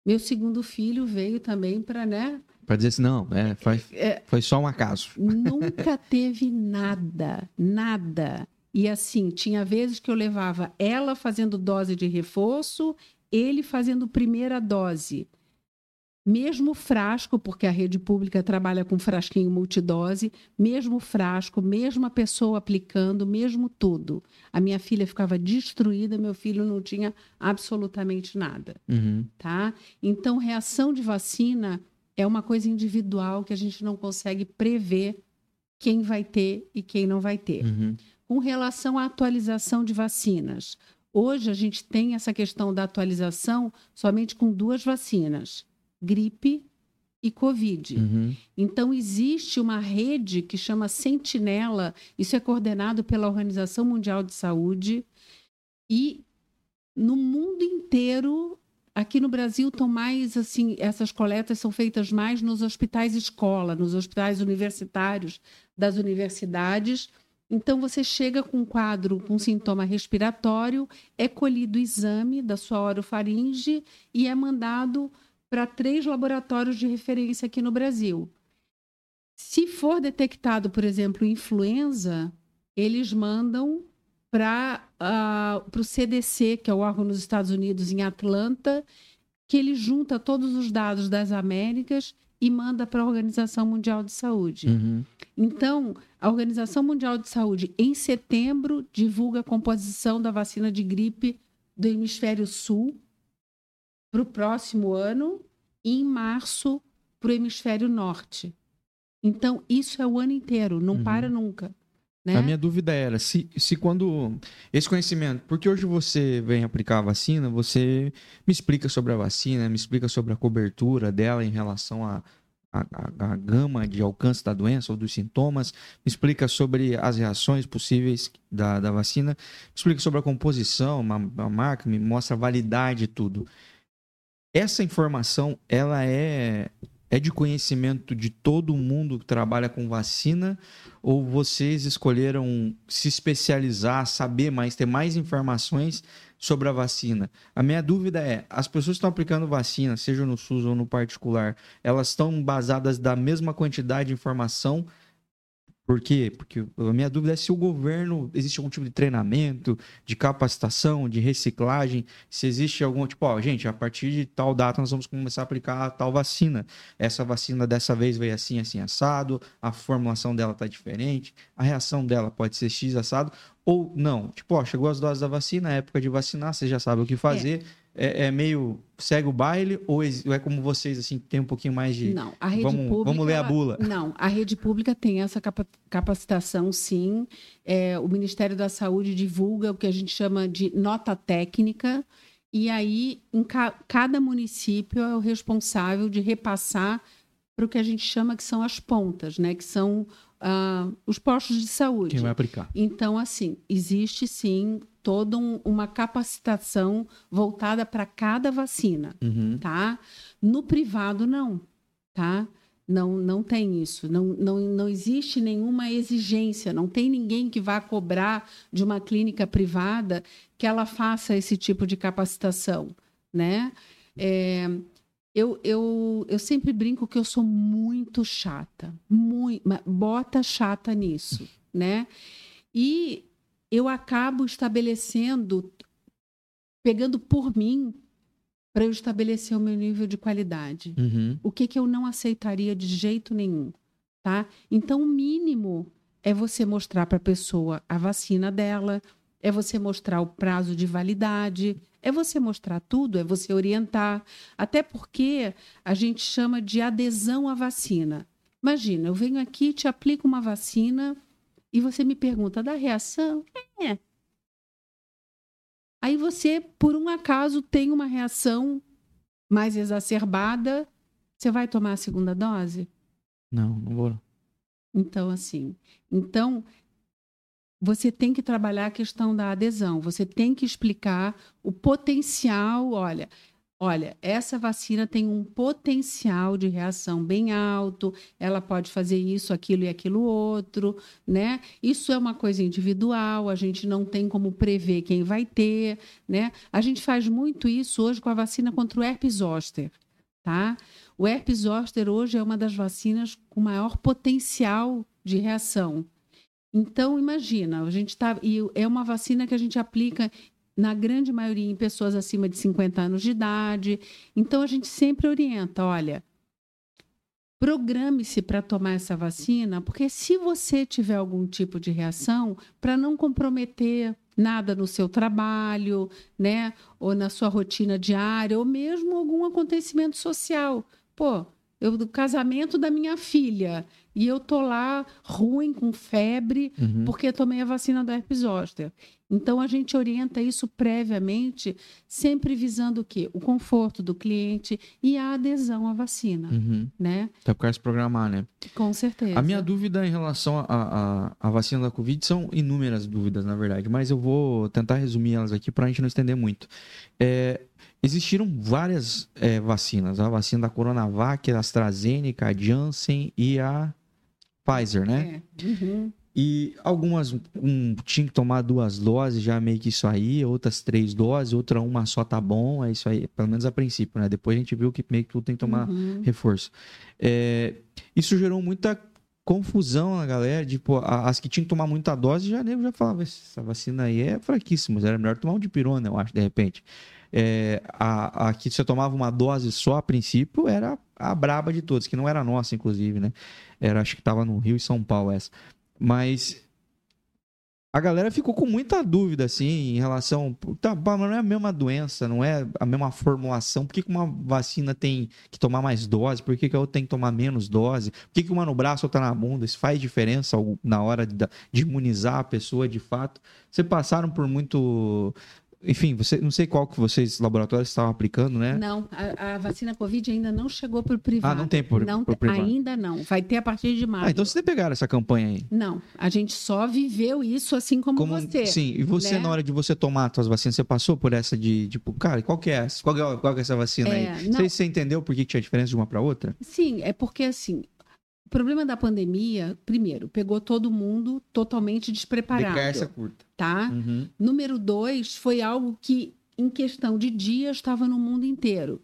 Meu segundo filho veio também para, né? Para dizer assim, não, é, foi, é, foi só um acaso. <laughs> Nunca teve nada, nada. E assim, tinha vezes que eu levava ela fazendo dose de reforço, ele fazendo primeira dose. Mesmo frasco, porque a rede pública trabalha com frasquinho multidose, mesmo frasco, mesma pessoa aplicando, mesmo tudo. A minha filha ficava destruída, meu filho não tinha absolutamente nada. Uhum. Tá? Então, reação de vacina é uma coisa individual que a gente não consegue prever quem vai ter e quem não vai ter. Uhum com relação à atualização de vacinas. Hoje a gente tem essa questão da atualização somente com duas vacinas: gripe e Covid. Uhum. Então, existe uma rede que chama Sentinela, isso é coordenado pela Organização Mundial de Saúde, e no mundo inteiro, aqui no Brasil, estão mais assim, essas coletas são feitas mais nos hospitais escola, nos hospitais universitários das universidades então, você chega com um quadro com sintoma respiratório, é colhido o exame da sua orofaringe e é mandado para três laboratórios de referência aqui no Brasil. Se for detectado, por exemplo, influenza, eles mandam para uh, ah, o CDC, que é o órgão nos Estados Unidos, em Atlanta, que ele junta todos os dados das Américas e manda para a Organização Mundial de Saúde. Uhum. Então, a Organização Mundial de Saúde, em setembro, divulga a composição da vacina de gripe do hemisfério sul para o próximo ano e em março para o hemisfério norte. Então, isso é o ano inteiro, não uhum. para nunca. Né? A minha dúvida era se, se quando esse conhecimento, porque hoje você vem aplicar a vacina, você me explica sobre a vacina, me explica sobre a cobertura dela em relação a, a, a, a gama de alcance da doença ou dos sintomas, me explica sobre as reações possíveis da, da vacina, me explica sobre a composição, uma, uma marca, me mostra a validade e tudo. Essa informação, ela é é de conhecimento de todo mundo que trabalha com vacina ou vocês escolheram se especializar, saber mais, ter mais informações sobre a vacina? A minha dúvida é: as pessoas que estão aplicando vacina, seja no SUS ou no particular, elas estão basadas da mesma quantidade de informação por quê? Porque a minha dúvida é se o governo existe algum tipo de treinamento, de capacitação, de reciclagem, se existe algum tipo, ó, gente, a partir de tal data nós vamos começar a aplicar tal vacina. Essa vacina dessa vez veio assim, assim, assado, a formulação dela tá diferente, a reação dela pode ser X assado, ou não. Tipo, ó, chegou as doses da vacina, é época de vacinar, você já sabe o que fazer. É é, é, meio segue o baile ou é como vocês assim tem um pouquinho mais de não a rede vamos, pública vamos ler a bula? Não a rede pública tem essa capacitação sim. É, o Ministério da Saúde divulga o que a gente chama de nota técnica. E aí em ca cada município é o responsável de repassar para o que a gente chama que são as pontas né? Que são uh, os postos de saúde. Quem vai aplicar. Então assim existe sim toda um, uma capacitação voltada para cada vacina, uhum. tá? No privado, não, tá? Não, não tem isso. Não, não, não existe nenhuma exigência. Não tem ninguém que vá cobrar de uma clínica privada que ela faça esse tipo de capacitação, né? É, eu, eu, eu sempre brinco que eu sou muito chata, muito, bota chata nisso, né? E eu acabo estabelecendo, pegando por mim, para eu estabelecer o meu nível de qualidade. Uhum. O que, que eu não aceitaria de jeito nenhum, tá? Então, o mínimo é você mostrar para a pessoa a vacina dela, é você mostrar o prazo de validade, é você mostrar tudo, é você orientar. Até porque a gente chama de adesão à vacina. Imagina, eu venho aqui, te aplico uma vacina e você me pergunta da reação? É. Aí você, por um acaso, tem uma reação mais exacerbada, você vai tomar a segunda dose? Não, não vou. Então, assim, então você tem que trabalhar a questão da adesão, você tem que explicar o potencial, olha, olha, essa vacina tem um potencial de reação bem alto, ela pode fazer isso, aquilo e aquilo outro, né? Isso é uma coisa individual, a gente não tem como prever quem vai ter, né? A gente faz muito isso hoje com a vacina contra o herpes zoster, tá? O herpes zoster hoje é uma das vacinas com maior potencial de reação. Então, imagina, a gente está. E é uma vacina que a gente aplica, na grande maioria, em pessoas acima de 50 anos de idade. Então, a gente sempre orienta: olha, programe-se para tomar essa vacina, porque se você tiver algum tipo de reação, para não comprometer nada no seu trabalho, né, ou na sua rotina diária, ou mesmo algum acontecimento social. Pô, eu, do casamento da minha filha, e eu tô lá ruim, com febre, uhum. porque tomei a vacina da herpes zoster. Então, a gente orienta isso previamente, sempre visando o quê? O conforto do cliente e a adesão à vacina, uhum. né? Até por se programar, né? Com certeza. A minha dúvida em relação à vacina da Covid são inúmeras dúvidas, na verdade, mas eu vou tentar resumir elas aqui para a gente não estender muito. É, existiram várias é, vacinas, a vacina da Coronavac, a AstraZeneca, a Janssen e a Pfizer, né? É. Uhum. E algumas um, tinha que tomar duas doses, já meio que isso aí, outras três doses, outra uma só tá bom, é isso aí, pelo menos a princípio, né? Depois a gente viu que meio que tudo tem que tomar uhum. reforço. É, isso gerou muita confusão na galera, tipo, as que tinham que tomar muita dose, já nego já falava, essa vacina aí é fraquíssima, era melhor tomar um de pirona, eu acho, de repente. É, a, a que você tomava uma dose só a princípio era a braba de todos, que não era nossa, inclusive, né? Era, acho que estava no Rio e São Paulo essa. Mas a galera ficou com muita dúvida, assim, em relação. Tá, não é a mesma doença, não é a mesma formulação. Por que, que uma vacina tem que tomar mais dose? Por que, que a outra tem que tomar menos dose? Por que, que uma no braço, outra na bunda? Isso faz diferença na hora de, de imunizar a pessoa de fato? Vocês passaram por muito enfim, você, não sei qual que vocês, laboratórios, estavam aplicando, né? Não, a, a vacina Covid ainda não chegou para o privado. Ah, não tem por, não, por privado? Ainda não. Vai ter a partir de março. Ah, então vocês pegaram essa campanha aí? Não, a gente só viveu isso assim como, como você. Sim, e você, né? na hora de você tomar as suas vacinas, você passou por essa de, tipo, cara, qual que é essa? Qual, é, qual que é essa vacina é, aí? Não... Você, você entendeu por que tinha diferença de uma para outra? Sim, é porque assim, problema da pandemia, primeiro, pegou todo mundo totalmente despreparado. essa curta. Tá? Uhum. Número dois, foi algo que em questão de dias, estava no mundo inteiro.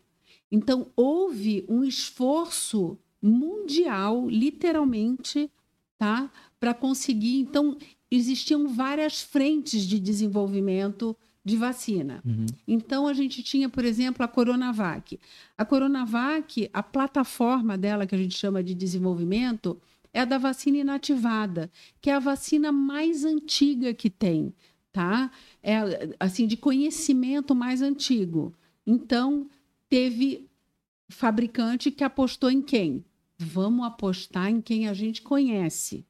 Então, houve um esforço mundial, literalmente, tá? para conseguir. Então, existiam várias frentes de desenvolvimento de vacina. Uhum. Então, a gente tinha, por exemplo, a Coronavac. A Coronavac, a plataforma dela, que a gente chama de desenvolvimento, é a da vacina inativada, que é a vacina mais antiga que tem tá? É assim de conhecimento mais antigo. Então, teve fabricante que apostou em quem? Vamos apostar em quem a gente conhece,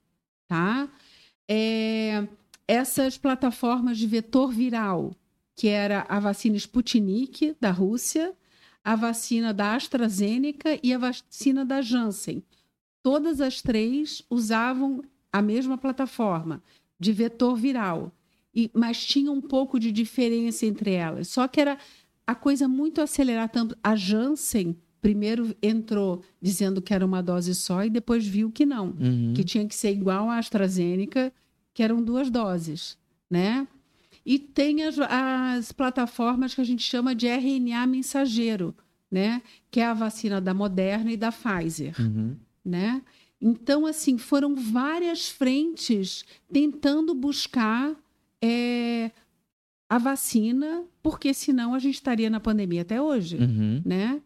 tá? É, essas plataformas de vetor viral, que era a vacina Sputnik da Rússia, a vacina da AstraZeneca e a vacina da Janssen. Todas as três usavam a mesma plataforma de vetor viral e, mas tinha um pouco de diferença entre elas. Só que era a coisa muito acelerada. Tanto a Janssen primeiro entrou dizendo que era uma dose só e depois viu que não, uhum. que tinha que ser igual à AstraZeneca, que eram duas doses, né? E tem as, as plataformas que a gente chama de RNA mensageiro, né? Que é a vacina da Moderna e da Pfizer, uhum. né? Então, assim, foram várias frentes tentando buscar é a vacina, porque senão a gente estaria na pandemia até hoje, uhum. né?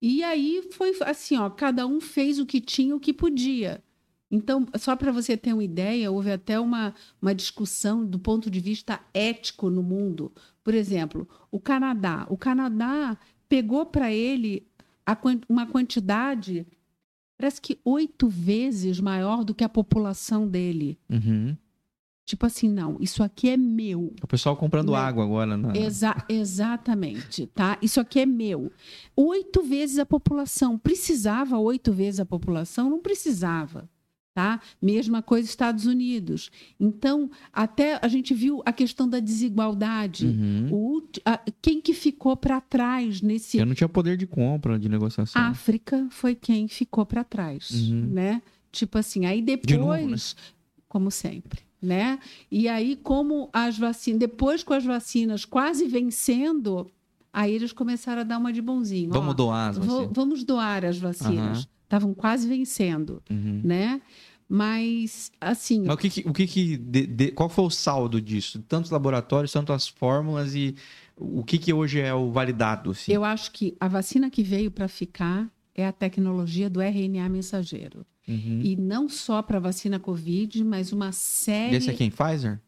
E aí foi assim, ó, cada um fez o que tinha, o que podia. Então, só para você ter uma ideia, houve até uma, uma discussão do ponto de vista ético no mundo. Por exemplo, o Canadá. O Canadá pegou para ele a, uma quantidade, parece que oito vezes maior do que a população dele. Uhum. Tipo assim, não, isso aqui é meu. O pessoal comprando água agora, né? Exa exatamente, tá? Isso aqui é meu. Oito vezes a população. Precisava oito vezes a população? Não precisava. Tá? Mesma coisa Estados Unidos. Então, até a gente viu a questão da desigualdade. Uhum. O, a, quem que ficou para trás nesse. Eu não tinha poder de compra, de negociação. A África foi quem ficou para trás, Uhum. né? Tipo assim, aí De depois, novo, né? como sempre, né? E aí, como as vacinas, depois com as vacinas quase vencendo, aí eles começaram a dar uma de bonzinho. ó, Vamos doar as vacinas. vamos doar as vacinas. Aham. Estavam quase vencendo, Uhum. né? Mas, assim, Mas o que, que- o que, que de- de- qual foi o saldo disso? Tantos laboratórios, tantas fórmulas e o que, que hoje é o validado? Assim? eu acho que a vacina que veio para ficar é a tecnologia do RNA mensageiro. Uhum. E não só para vacina Covid, mas uma série. Esse é quem? Pfizer?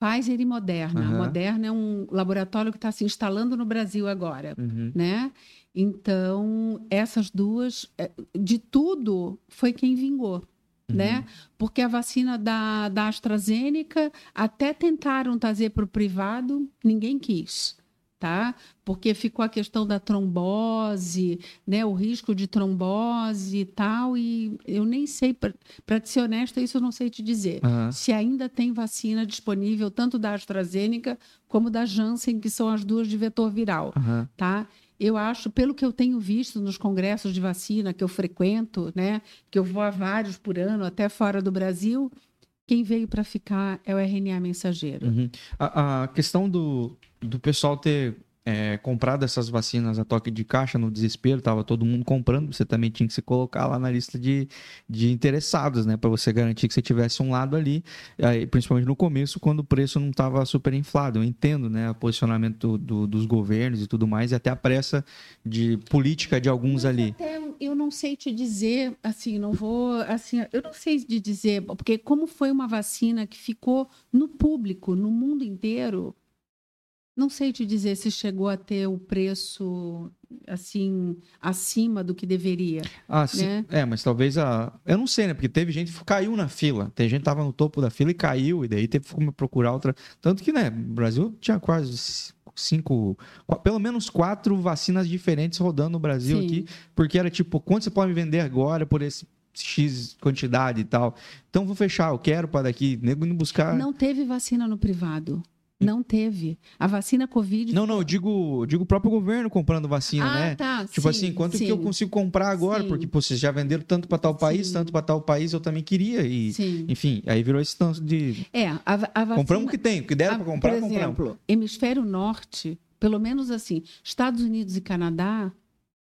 Pfizer e Moderna. Aham. A Moderna é um laboratório que está se instalando no Brasil agora, Uhum. né? Então, essas duas, é, de tudo, foi quem vingou, Uhum. né? Porque a vacina da, da AstraZeneca, até tentaram trazer para o privado, ninguém quis, tá? Porque ficou a questão da trombose, né? O risco de trombose e tal, e eu nem sei, para te ser honesta, isso eu não sei te dizer Aham. se ainda tem vacina disponível, tanto da AstraZeneca como da Janssen, que são as duas de vetor viral, Aham. tá? Eu acho, pelo que eu tenho visto nos congressos de vacina que eu frequento, né, que eu vou a vários por ano, até fora do Brasil, quem veio para ficar é o RNA mensageiro. Uhum. A, a questão do, do pessoal ter é, comprado essas vacinas a toque de caixa no desespero, tava todo mundo comprando, você também tinha que se colocar lá na lista de, de interessados, né? Para você garantir que você tivesse um lado ali, aí, principalmente no começo, quando o preço não estava super inflado. Eu entendo, né? O posicionamento do- dos governos e tudo mais, e até a pressa de política de alguns Mas ali. até eu não sei te dizer, assim, não vou, assim, eu não sei de dizer, porque como foi uma vacina que ficou no público, no mundo inteiro, não sei te dizer se chegou a ter o preço, assim, acima do que deveria. Ah, sim. né? É, mas talvez a. Eu não sei, né? Porque teve gente que caiu na fila. Tem gente que tava no topo da fila e caiu, e daí teve que procurar outra. Tanto que, né, o Brasil tinha quase cinco. Pelo menos quatro vacinas diferentes rodando no Brasil Sim. aqui, porque era tipo, quanto você pode me vender agora por esse X quantidade e tal? Então vou fechar, eu quero para daqui. Nego indo buscar. Não teve vacina no privado. Não teve. A vacina Covid. Não, não, eu digo, eu digo o próprio governo comprando vacina, ah, né? tá. Tipo sim, assim, quanto sim, que eu consigo comprar agora? Sim. Porque pô, vocês já venderam tanto para tal país, tanto para tal país, eu também queria. E, Sim. enfim, aí virou esse tanto de. É, a, a vacina. Compramos o que tem, o que deram para comprar, Por compramos. exemplo, hemisfério norte, pelo menos assim, Estados Unidos e Canadá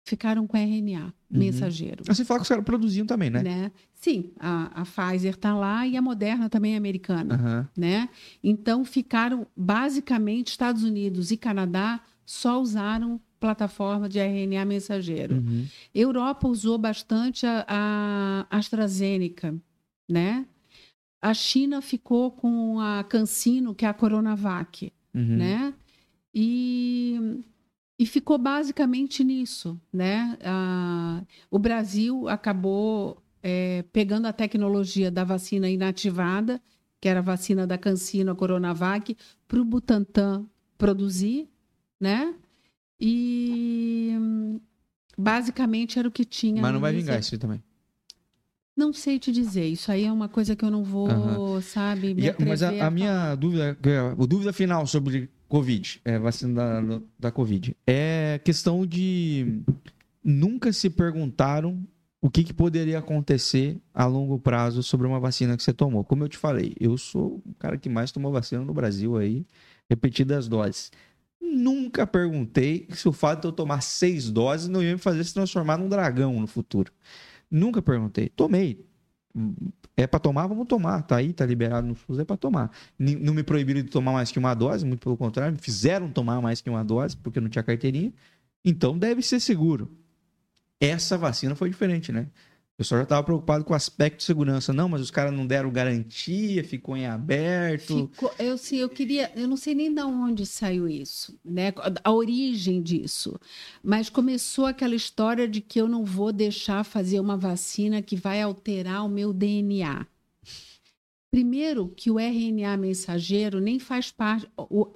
ficaram com RNA mensageiro. Assim fala que os caras produziam também, né? Né? Sim, a, a Pfizer está lá e a Moderna também é americana. Aham. Né? Então ficaram, basicamente, Estados Unidos e Canadá só usaram plataforma de RNA mensageiro. Uhum. Europa usou bastante a, a AstraZeneca, né? A China ficou com a CanSino, que é a Coronavac, Uhum. né? E, e ficou basicamente nisso, né? Ah, o Brasil acabou é, pegando a tecnologia da vacina inativada, que era a vacina da CanSino, a Coronavac, para o Butantan produzir, né? E basicamente era o que tinha. Mas não vai vingar isso também. Não sei te dizer. Isso aí é uma coisa que eu não vou, Aham. sabe, me E mas a, a minha dúvida, é a dúvida final sobre Covid, é, vacina da, da Covid, é questão de nunca se perguntaram o que, que poderia acontecer a longo prazo sobre uma vacina que você tomou. Como eu te falei, eu sou o cara que mais tomou vacina no Brasil aí, repetidas doses. Nunca perguntei se o fato de eu tomar seis doses não ia me fazer se transformar num dragão no futuro. Nunca perguntei. Tomei. É pra tomar, vamos tomar. Tá aí, tá liberado no SUS, é pra tomar. Não me proibiram de tomar mais que uma dose, muito pelo contrário, me fizeram tomar mais que uma dose, porque não tinha carteirinha. Então deve ser seguro. Essa vacina foi diferente, né? O pessoal já estava preocupado com o aspecto de segurança. Não, mas os caras não deram garantia, ficou em aberto. Ficou, eu, sim, eu queria, eu não sei nem de onde saiu isso, né? A origem disso. Mas começou aquela história de que eu não vou deixar fazer uma vacina que vai alterar o meu DNA. Primeiro, que o RNA mensageiro nem faz parte. O,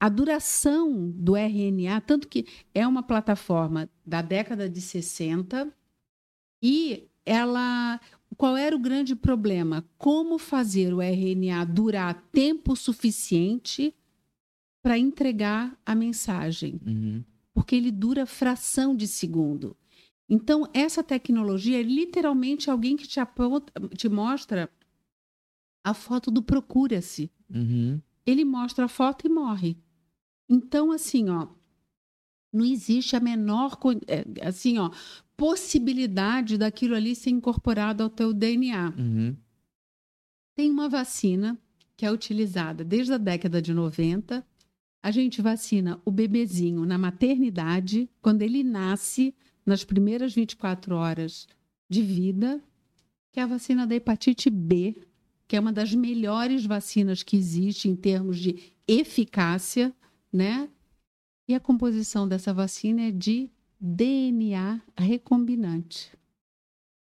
a duração do RNA, tanto que é uma plataforma da década de 60 e ela qual era o grande problema? Como fazer o RNA durar tempo suficiente para entregar a mensagem? Uhum. Porque ele dura fração de segundo. Então, essa tecnologia é literalmente alguém que te, aponta, te mostra a foto do procura-se. Uhum. Ele mostra a foto e morre. Então, assim, ó, não existe a menor é, assim, ó, possibilidade daquilo ali ser incorporado ao teu DNA. Uhum. Tem uma vacina que é utilizada desde a década de 90. A gente vacina o bebezinho na maternidade, quando ele nasce, nas primeiras 24 horas de vida, que é a vacina da hepatite B, que é uma das melhores vacinas que existe em termos de eficácia, né? E a composição dessa vacina é de DNA recombinante.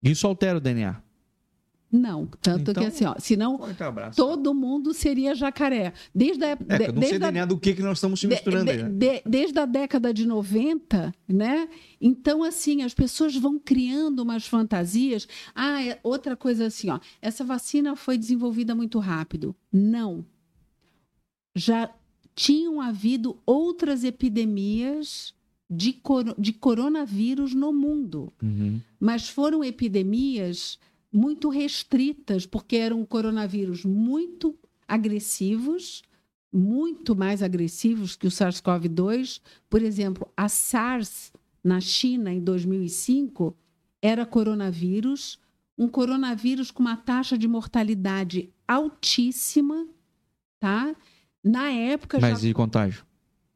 Isso altera o DNA? Não, tanto então, que assim, ó, senão todo mundo seria jacaré. Desde a é, de, eu não sei DNA do que, que nós estamos se misturando de, aí. Né? De, desde a década de 90, né? Então, assim, as pessoas vão criando umas fantasias. Ah, é outra coisa assim, ó. Essa vacina foi desenvolvida muito rápido. Não. Já tinham havido outras epidemias de, cor de coronavírus no mundo. Uhum. Mas foram epidemias muito restritas, porque eram coronavírus muito agressivos, muito mais agressivos que o SARS-CoV-2. Por exemplo, a SARS na China em 2005 era coronavírus, um coronavírus com uma taxa de mortalidade altíssima, tá? Na época Mas já... e contágio?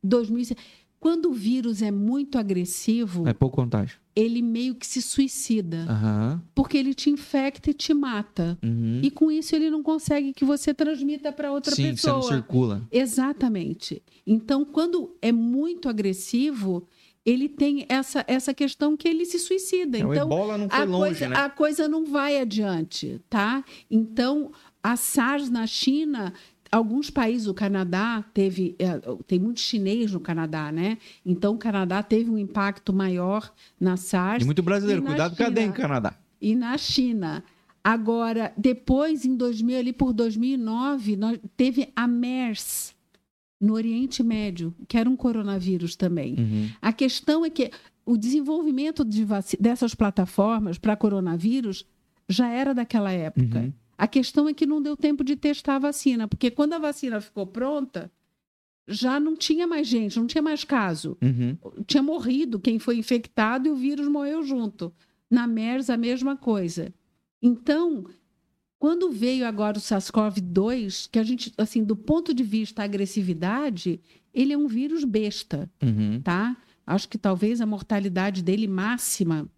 2005. Quando o vírus é muito agressivo. É pouco contágio. Ele meio que se suicida. Uhum. Porque ele te infecta e te mata. Uhum. E com isso ele não consegue que você transmita para outra Sim, pessoa. Sim, você não circula. Exatamente. Então, quando é muito agressivo, ele tem essa, essa questão que ele se suicida. É, então, o ebola não foi a longe, coisa, né? A coisa não vai adiante, tá? Então, a SARS na China alguns países, o Canadá teve, é, tem muito chinês no Canadá, né? Então o Canadá teve um impacto maior na SARS. E muito brasileiro, e cuidado China, cadê em Canadá? E na China. Agora, depois, em 2000, ali por 2009, nós, teve a MERS no Oriente Médio, que era um coronavírus também. Uhum. A questão é que o desenvolvimento de dessas plataformas para coronavírus já era daquela época. Uhum. A questão é que não deu tempo de testar a vacina, porque quando a vacina ficou pronta, já não tinha mais gente, não tinha mais caso. Uhum. Tinha morrido quem foi infectado e o vírus morreu junto. Na MERS, a mesma coisa. Então, quando veio agora o SARS-CoV-2, que a gente, assim, do ponto de vista da agressividade, ele é um vírus besta, uhum. tá? Acho que talvez a mortalidade dele máxima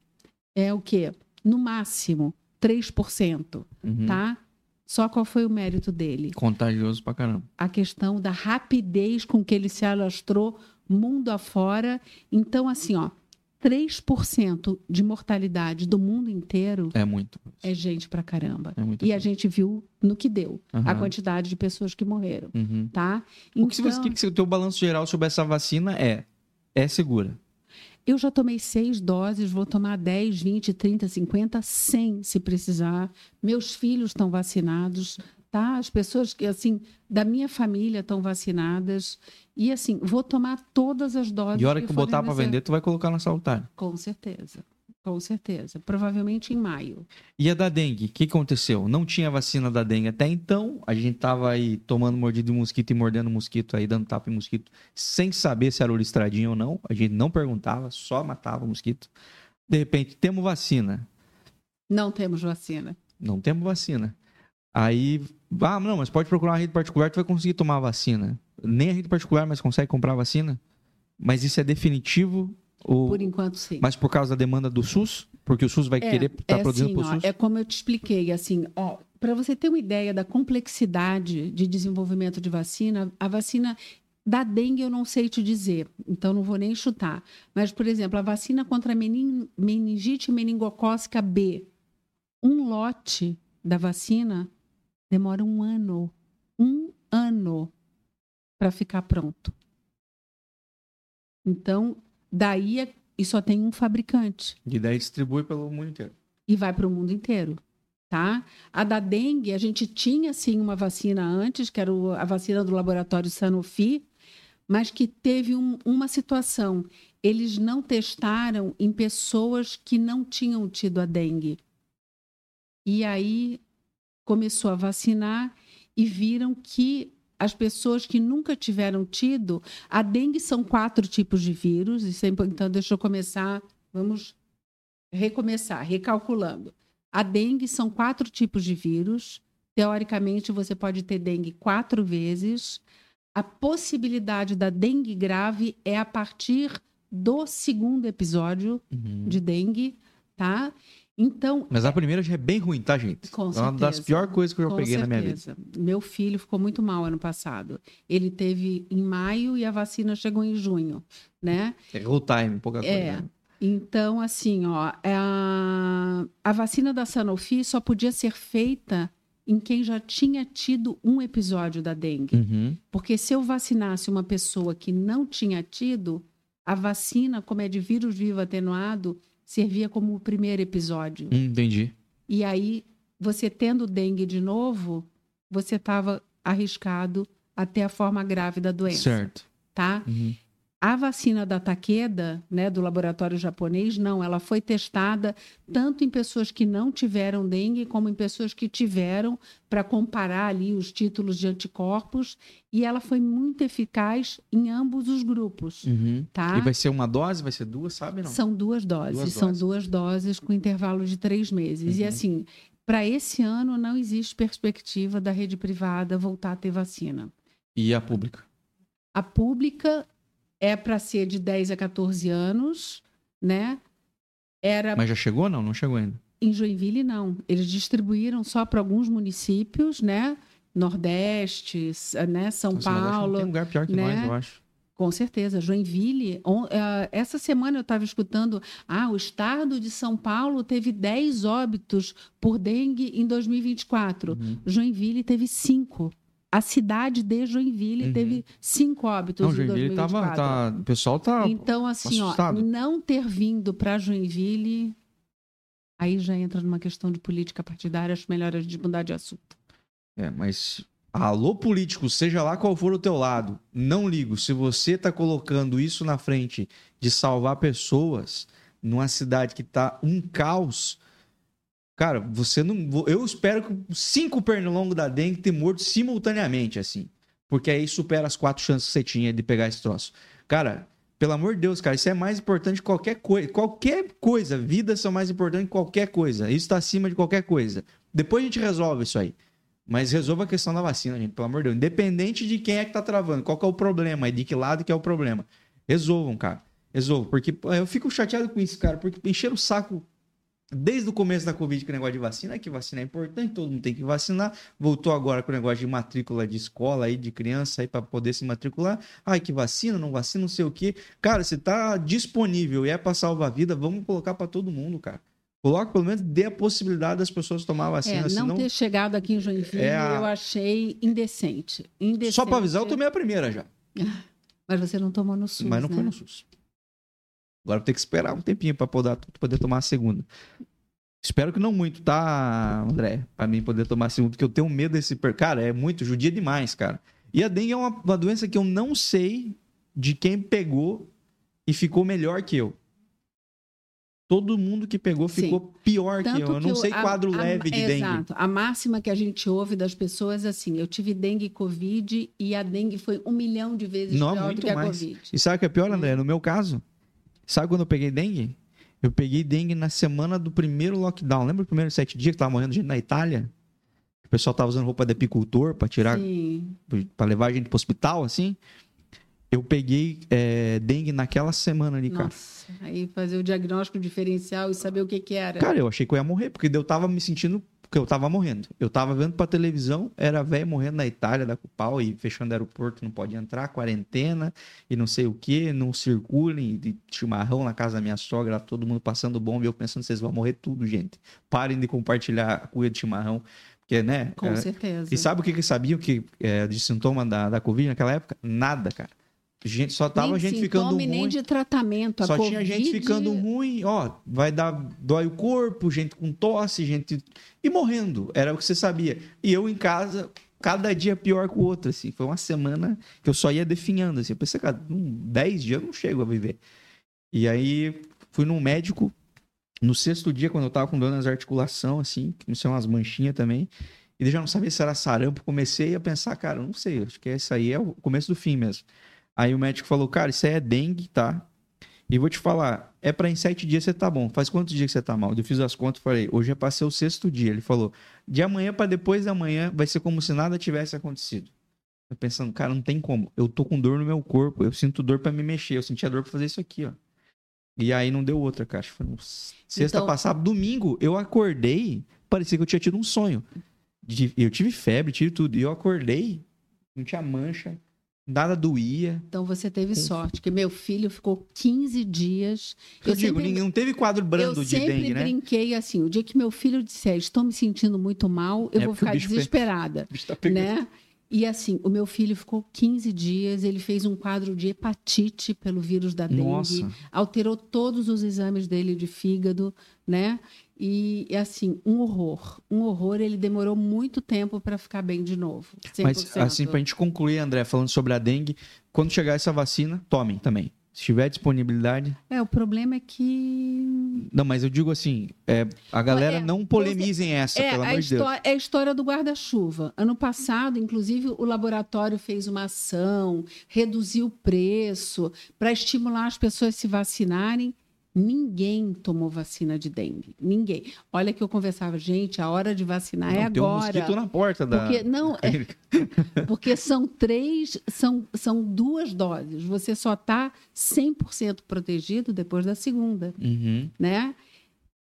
é o quê? No máximo, 3%, uhum. tá? Só qual foi o mérito dele? Contagioso pra caramba. A questão da rapidez com que ele se alastrou mundo afora. Então, assim, ó, 3% de mortalidade do mundo inteiro é muito. É gente pra caramba. É muito e a gente viu no que deu, uhum. a quantidade de pessoas que morreram, uhum. tá? Então... O que, você, que, que o teu balanço geral sobre essa vacina é? É segura? Eu já tomei seis doses, vou tomar 10, 20, 30, 50, 100 se precisar. Meus filhos estão vacinados, tá? As pessoas que, assim, da minha família estão vacinadas. E, assim, vou tomar todas as doses. E a hora que, que botar para vender, tu vai colocar na salutar? Com certeza. Com certeza. Provavelmente em maio. E a da dengue? O que aconteceu? Não tinha vacina da dengue até então. A gente tava aí tomando mordida de mosquito e mordendo mosquito aí, dando tapa em mosquito, sem saber se era o listradinho ou não. A gente não perguntava, só matava o mosquito. De repente, temos vacina. Não temos vacina. Não temos vacina. Aí, ah, não, mas pode procurar uma rede particular, tu vai conseguir tomar a vacina. Nem a rede particular, mas consegue comprar a vacina. Mas isso é definitivo por enquanto, sim. Mas por causa da demanda do SUS? Porque o SUS vai É, querer estar é produzindo assim, pro ó, SUS? é como eu te expliquei, assim, ó, para você ter uma ideia da complexidade de desenvolvimento de vacina, a vacina da dengue eu não sei te dizer, então não vou nem chutar. Mas, por exemplo, a vacina contra a menin- meningite meningocócica B, um lote da vacina demora um ano, um ano para ficar pronto. Então, daí é- e só tem um fabricante E daí distribui pelo mundo inteiro. e vai para o mundo inteiro, tá? A da dengue, a gente tinha sim uma vacina antes, que era a vacina do laboratório Sanofi, mas que teve um- uma situação. Eles não testaram em pessoas que não tinham tido a dengue. E aí começou a vacinar e viram que as pessoas que nunca tiveram tido, a dengue são quatro tipos de vírus. Então, deixa eu começar, vamos recomeçar, recalculando. A dengue são quatro tipos de vírus. Teoricamente, você pode ter dengue quatro vezes. A possibilidade da dengue grave é a partir do segundo episódio de dengue, tá? Então, Mas a primeira já é bem ruim, tá, gente? Com é uma das certeza. piores coisas que eu já peguei na minha vida. certeza. Meu filho ficou muito mal ano passado. Ele teve em maio e a vacina chegou em junho, né? Errou o time, pouca coisa. É. né? Então, assim, ó, é a, a vacina da Sanofi só podia ser feita em quem já tinha tido um episódio da dengue. Uhum. Porque se eu vacinasse uma pessoa que não tinha tido, a vacina, como é de vírus vivo atenuado, servia como o primeiro episódio. Hum, entendi. E aí, você tendo dengue de novo, você estava arriscado a ter a forma grave da doença, Certo. tá? Uhum. A vacina da Takeda, né, do laboratório japonês, não, ela foi testada tanto em pessoas que não tiveram dengue como em pessoas que tiveram, para comparar ali os títulos de anticorpos, e ela foi muito eficaz em ambos os grupos, Uhum. tá? E vai ser uma dose? Vai ser duas, sabe? Não. São duas doses, Duas são doses. duas doses com intervalo de três meses. E Uhum. assim, para esse ano não existe perspectiva da rede privada voltar a ter vacina. E a pública? A pública é para ser de 10 a 14 anos, né? Era Mas já chegou? Não, não chegou ainda. em Joinville não. Eles distribuíram só para alguns municípios, né? Nordeste, né? São Nossa, Paulo. Tem lugar pior que né? nós, eu acho. Com certeza, Joinville. on- eh, essa semana eu estava escutando, ah, o estado de São Paulo teve 10 óbitos por dengue em 2024. Uhum. Joinville teve 5. A cidade de Joinville Uhum. teve 5 óbitos Não, em Joinville 2024. tava, tá, o pessoal tá... Então, assim, ó, não ter vindo para Joinville, aí já entra numa questão de política partidária, acho melhor a gente mudar de assunto. É, mas alô político, seja lá qual for o teu lado, não ligo. Se você tá colocando isso na frente de salvar pessoas numa cidade que tá um caos, cara, você não. Eu espero que cinco pernilongos da dengue tenham morto simultaneamente, assim. Porque aí supera as quatro chances que você tinha de pegar esse troço. Cara, pelo amor de Deus, cara, isso é mais importante que qualquer coisa. Qualquer coisa. Vidas são mais importantes que qualquer coisa. Isso tá acima de qualquer coisa. Depois a gente resolve isso aí. Mas resolva a questão da vacina, gente, pelo amor de Deus. Independente de quem é que tá travando, qual que é o problema e de que lado que é o problema. Resolvam, cara. Resolvam. Porque eu fico chateado com isso, cara, porque encheram o saco desde o começo da Covid com o negócio de vacina, que vacina é importante, todo mundo tem que vacinar. Voltou agora com o negócio de matrícula de escola aí, de criança aí, para poder se matricular. Ai, que vacina, não vacina, não sei o quê. Cara, se tá disponível e é pra salvar a vida, vamos colocar para todo mundo, cara. Coloca, pelo menos, dê a possibilidade das pessoas tomar a vacina, É, não senão... ter chegado aqui em Joinville, É a- eu achei indecente. indecente. Só pra avisar, eu tomei a primeira já. <laughs> Mas você não tomou no SUS, mas não né? foi no SUS. Agora vou ter que esperar um tempinho pra poder, poder tomar a segunda. Espero que não muito, tá, André? Pra mim poder tomar a segunda, porque eu tenho medo desse. Cara, é muito, judia demais, cara. E a dengue é uma, uma doença que eu não sei de quem pegou e ficou melhor que eu. Todo mundo que pegou Sim. ficou pior que Tanto eu. Eu não que o- sei a- quadro a- leve de dengue. Exato. A máxima que a gente ouve das pessoas é assim: eu tive dengue e Covid e a dengue foi um milhão de vezes Não, pior do que a mais. Covid. E sabe o que é pior, André? No meu caso, sabe quando eu peguei dengue? Eu peguei dengue na semana do primeiro lockdown. Lembra os primeiros sete dias que tava morrendo gente na Itália? O pessoal tava usando roupa de apicultor pra tirar, Sim. pra levar a gente pro hospital, assim. Eu peguei é, dengue naquela semana ali, cara. Nossa, aí fazer o diagnóstico diferencial e saber o que que era. Cara, eu achei que eu ia morrer, porque eu tava me sentindo que eu tava morrendo. Eu tava vendo pra televisão, era velho morrendo na Itália, da Cupal, e fechando aeroporto, não pode entrar, quarentena, e não sei o que, não circulem, de chimarrão na casa da minha sogra, todo mundo passando bomba, e eu pensando, vocês vão morrer tudo, gente. Parem de compartilhar a cuia de chimarrão, porque, né? Com é, certeza. E sabe o que que sabiam que, é, de sintoma da, da Covid naquela época? Nada, cara. Gente, só tava nem gente ficando ruim. nem de tratamento. A Só tinha gente Covid- ficando ruim, ó, vai dar, dói o corpo, gente com tosse, gente. E morrendo, era o que você sabia. E eu em casa, cada dia pior que o outro, assim. Foi uma semana que eu só ia definhando, assim. Eu pensei, cara, um 10 dias eu não chego a viver. E aí fui num médico, no sexto dia, quando eu tava com dor nas articulações, assim, que não umas manchinhas também. E daí já não sabia se era sarampo. Comecei a pensar, cara, não sei, acho que isso aí é o começo do fim mesmo. Aí o médico falou, cara, isso aí é dengue, tá? E vou te falar, é pra em sete dias você tá bom. Faz quantos dias que você tá mal? Eu fiz as contas e falei, hoje é pra ser o sexto dia. Ele falou, de amanhã pra depois da manhã vai ser como se nada tivesse acontecido. Eu pensando, cara, não tem como. Eu tô com dor no meu corpo, eu sinto dor pra me mexer, eu sentia dor pra fazer isso aqui, ó. E aí não deu outra, cara. Foi sexta Então- passada, domingo, eu acordei, parecia que eu tinha tido um sonho. Eu tive febre, tive tudo. E eu acordei, não tinha mancha, nada doía. Então você teve sorte, que meu filho ficou 15 dias. Eu, digo, sempre- ninguém não teve quadro brando eu de sempre dengue, né? brinquei assim, o dia que meu filho disser, estou me sentindo muito mal, eu É vou porque o ficar bicho desesperada, <laughs> O bicho tá pegando. né? E assim, o meu filho ficou 15 dias, ele fez um quadro de hepatite pelo vírus da dengue, Nossa. alterou todos os exames dele de fígado, né? E, assim, um horror, um horror, ele demorou muito tempo para ficar bem de novo. 100%. Mas assim, pra gente concluir, André, falando sobre a dengue, quando chegar essa vacina, tomem também. Se tiver disponibilidade. É, o problema é que Não, mas eu digo assim, é, a galera É, não polemizem essa, É, pelo amor de Deus. é a história do guarda-chuva. Ano passado, inclusive, o laboratório fez uma ação, reduziu o preço para estimular as pessoas a se vacinarem. Ninguém tomou vacina de dengue. Ninguém. Olha que eu conversava, gente, a hora de vacinar é Não, tem um agora. mosquito na porta da. Porque, não, é, <laughs> porque são três, são, são duas doses. Você só está 100% protegido depois da segunda Uhum. né?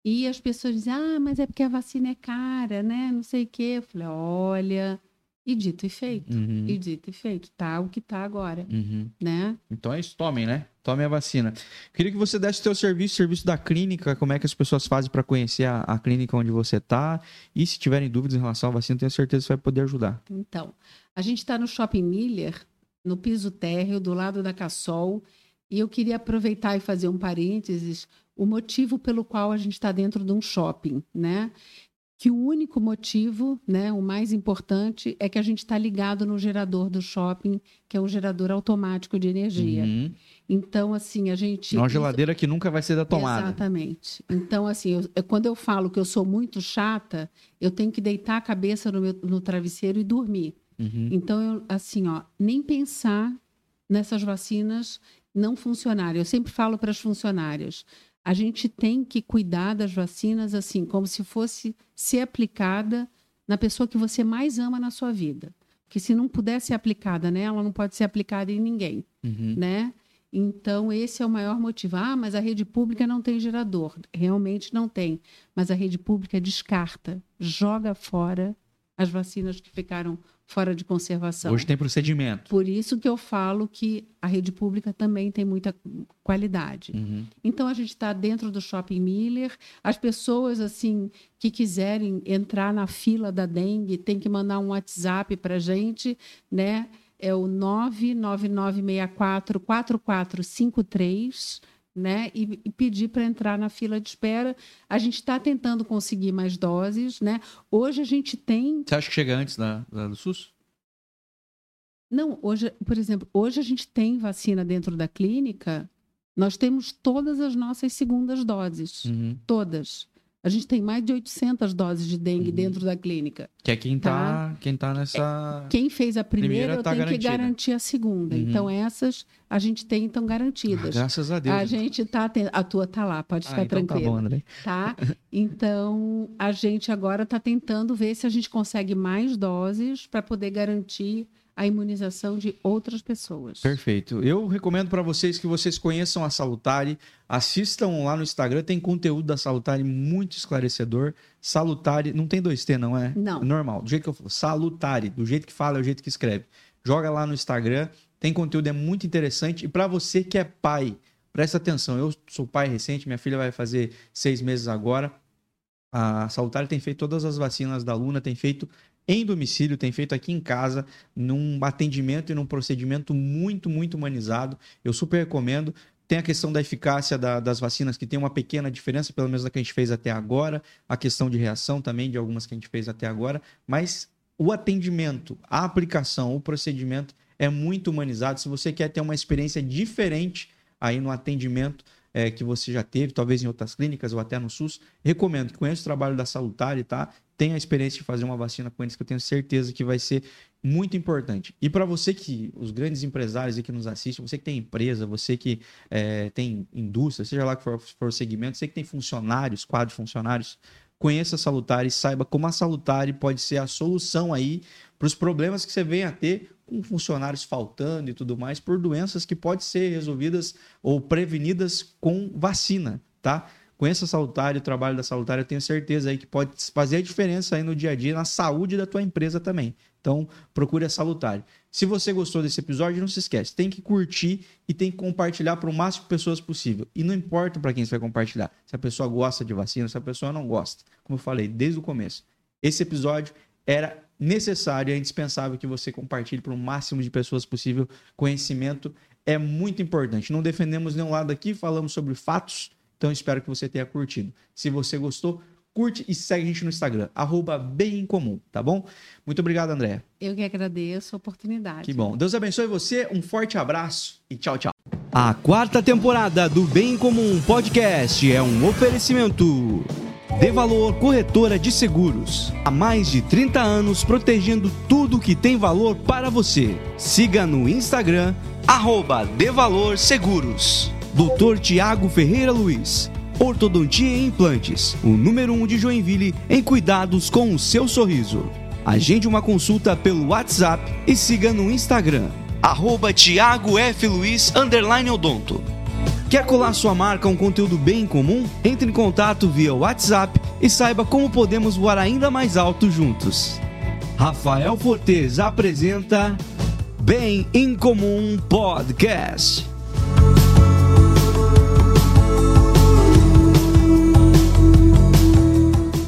E as pessoas dizem, ah, mas é porque a vacina é cara, né? Não sei o quê. Eu falei, olha, e dito e feito. Uhum. E dito e feito, tá o que tá agora, Uhum. né? Então é isso, tomem, né? Tomem a vacina. Queria que você desse o teu serviço, serviço da clínica, como é que as pessoas fazem para conhecer a, a clínica onde você tá. E se tiverem dúvidas em relação à vacina, tenho certeza que você vai poder ajudar. Então, a gente está no Shopping Miller, no piso térreo, do lado da Cassol, e eu queria aproveitar e fazer um parênteses, o motivo pelo qual a gente está dentro de um shopping, né? Que o único motivo, né, o mais importante, é que a gente está ligado no gerador do shopping, que é um gerador automático de energia. Uhum. Então, assim, a gente. É uma geladeira que nunca vai ser da tomada. Exatamente. Então, assim, eu- quando eu falo que eu sou muito chata, eu tenho que deitar a cabeça no, meu, no travesseiro e dormir. Uhum. Então, eu, assim, ó, nem pensar nessas vacinas não funcionarem. Eu sempre falo para as funcionárias, a gente tem que cuidar das vacinas assim, como se fosse ser aplicada na pessoa que você mais ama na sua vida. Porque se não puder ser aplicada nela, não pode ser aplicada em ninguém Uhum. né? Então, esse é o maior motivo. Ah, mas a rede pública não tem gerador. Realmente não tem. Mas a rede pública descarta, joga fora as vacinas que ficaram fora de conservação. Hoje tem procedimento. Por isso que eu falo que a rede pública também tem muita qualidade. Uhum. Então a gente está dentro do Shopping Miller. As pessoas assim que quiserem entrar na fila da dengue têm que mandar um WhatsApp para a gente, né? É o 99964 4453, né? E, e pedir para entrar na fila de espera. A gente está tentando conseguir mais doses, né? Hoje a gente tem Você acha que chega antes da, da- do SUS? não, hoje, por exemplo, hoje a gente tem vacina dentro da clínica. Nós temos todas as nossas segundas doses, Uhum. todas. A gente tem mais de 800 doses de dengue Uhum. dentro da clínica. Que é quem tá, quem tá nessa. Quem fez a primeira, Primeira eu tá tenho garantida. que garantir a segunda. Uhum. Então essas a gente tem então Ah, garantidas. graças a Deus. a gente tá ten- a tua tá lá, pode Ah, ficar então tá tranquila. bom, André. tá? <laughs> Então, a gente agora está tentando ver se a gente consegue mais doses para poder garantir a imunização de outras pessoas. Perfeito. Eu recomendo para vocês que vocês conheçam a Salutare, assistam lá no Instagram, tem conteúdo da Salutare muito esclarecedor. Salutare, não tem dois T, não é? Não. É normal, do jeito que eu falo. Salutare, do jeito que fala, é o jeito que escreve. Joga lá no Instagram, tem conteúdo, é muito interessante. E para você que é pai, presta atenção. Eu sou pai recente, minha filha vai fazer seis meses agora. A Salutare tem feito todas as vacinas da Luna, tem feito em domicílio, tem feito aqui em casa, num atendimento e num procedimento muito, muito humanizado. Eu super recomendo. Tem a questão da eficácia da, das vacinas, que tem uma pequena diferença, pelo menos da que a gente fez até agora. A questão de reação também, de algumas que a gente fez até agora. Mas o atendimento, a aplicação, o procedimento é muito humanizado. Se você quer ter uma experiência diferente aí no atendimento, é, que você já teve, talvez em outras clínicas ou até no SUS, recomendo que conheça o trabalho da Salutare, tá? Tenha a experiência de fazer uma vacina com eles, que eu tenho certeza que vai ser muito importante. E para você que, os grandes empresários que nos assistem, você que tem empresa, você que é, tem indústria, seja lá que for, for o segmento, você que tem funcionários, quadros de funcionários, conheça a Salutare e saiba como a Salutare pode ser a solução aí para os problemas que você vem a ter com funcionários faltando e tudo mais, por doenças que podem ser resolvidas ou prevenidas com vacina, tá? Conheça a Salutare, o trabalho da Salutare, eu tenho certeza aí que pode fazer a diferença aí no dia a dia, na saúde da tua empresa também. Então, procure a Salutare. Se você gostou desse episódio, não se esquece, tem que curtir e tem que compartilhar para o máximo de pessoas possível. E não importa para quem você vai compartilhar, se a pessoa gosta de vacina, se a pessoa não gosta. Como eu falei desde o começo, esse episódio era necessário é indispensável que você compartilhe para o máximo de pessoas possível. Conhecimento é muito importante. Não defendemos nenhum lado aqui, falamos sobre fatos, então espero que você tenha curtido. Se você gostou, curte e segue a gente no Instagram, arroba bem em comum, tá bom? Muito obrigado, André. Eu que agradeço a oportunidade. Que bom. Deus abençoe você, um forte abraço e tchau, tchau. A quarta temporada do Bem em Comum Podcast é um oferecimento. De Valor Corretora de Seguros. Há mais de 30 anos protegendo tudo que tem valor para você. Siga no Instagram, arroba De Valor Seguros. Doutor Tiago Ferreira Luiz. Ortodontia e Implantes. O número 1 um de Joinville em cuidados com o seu sorriso. Agende uma consulta pelo WhatsApp e siga no Instagram, arroba Tiago F. Luiz, Odonto. Quer colar sua marca a um conteúdo bem comum? Entre em contato via WhatsApp e saiba como podemos voar ainda mais alto juntos. Rafael Fortes apresenta Bem em Comum Podcast.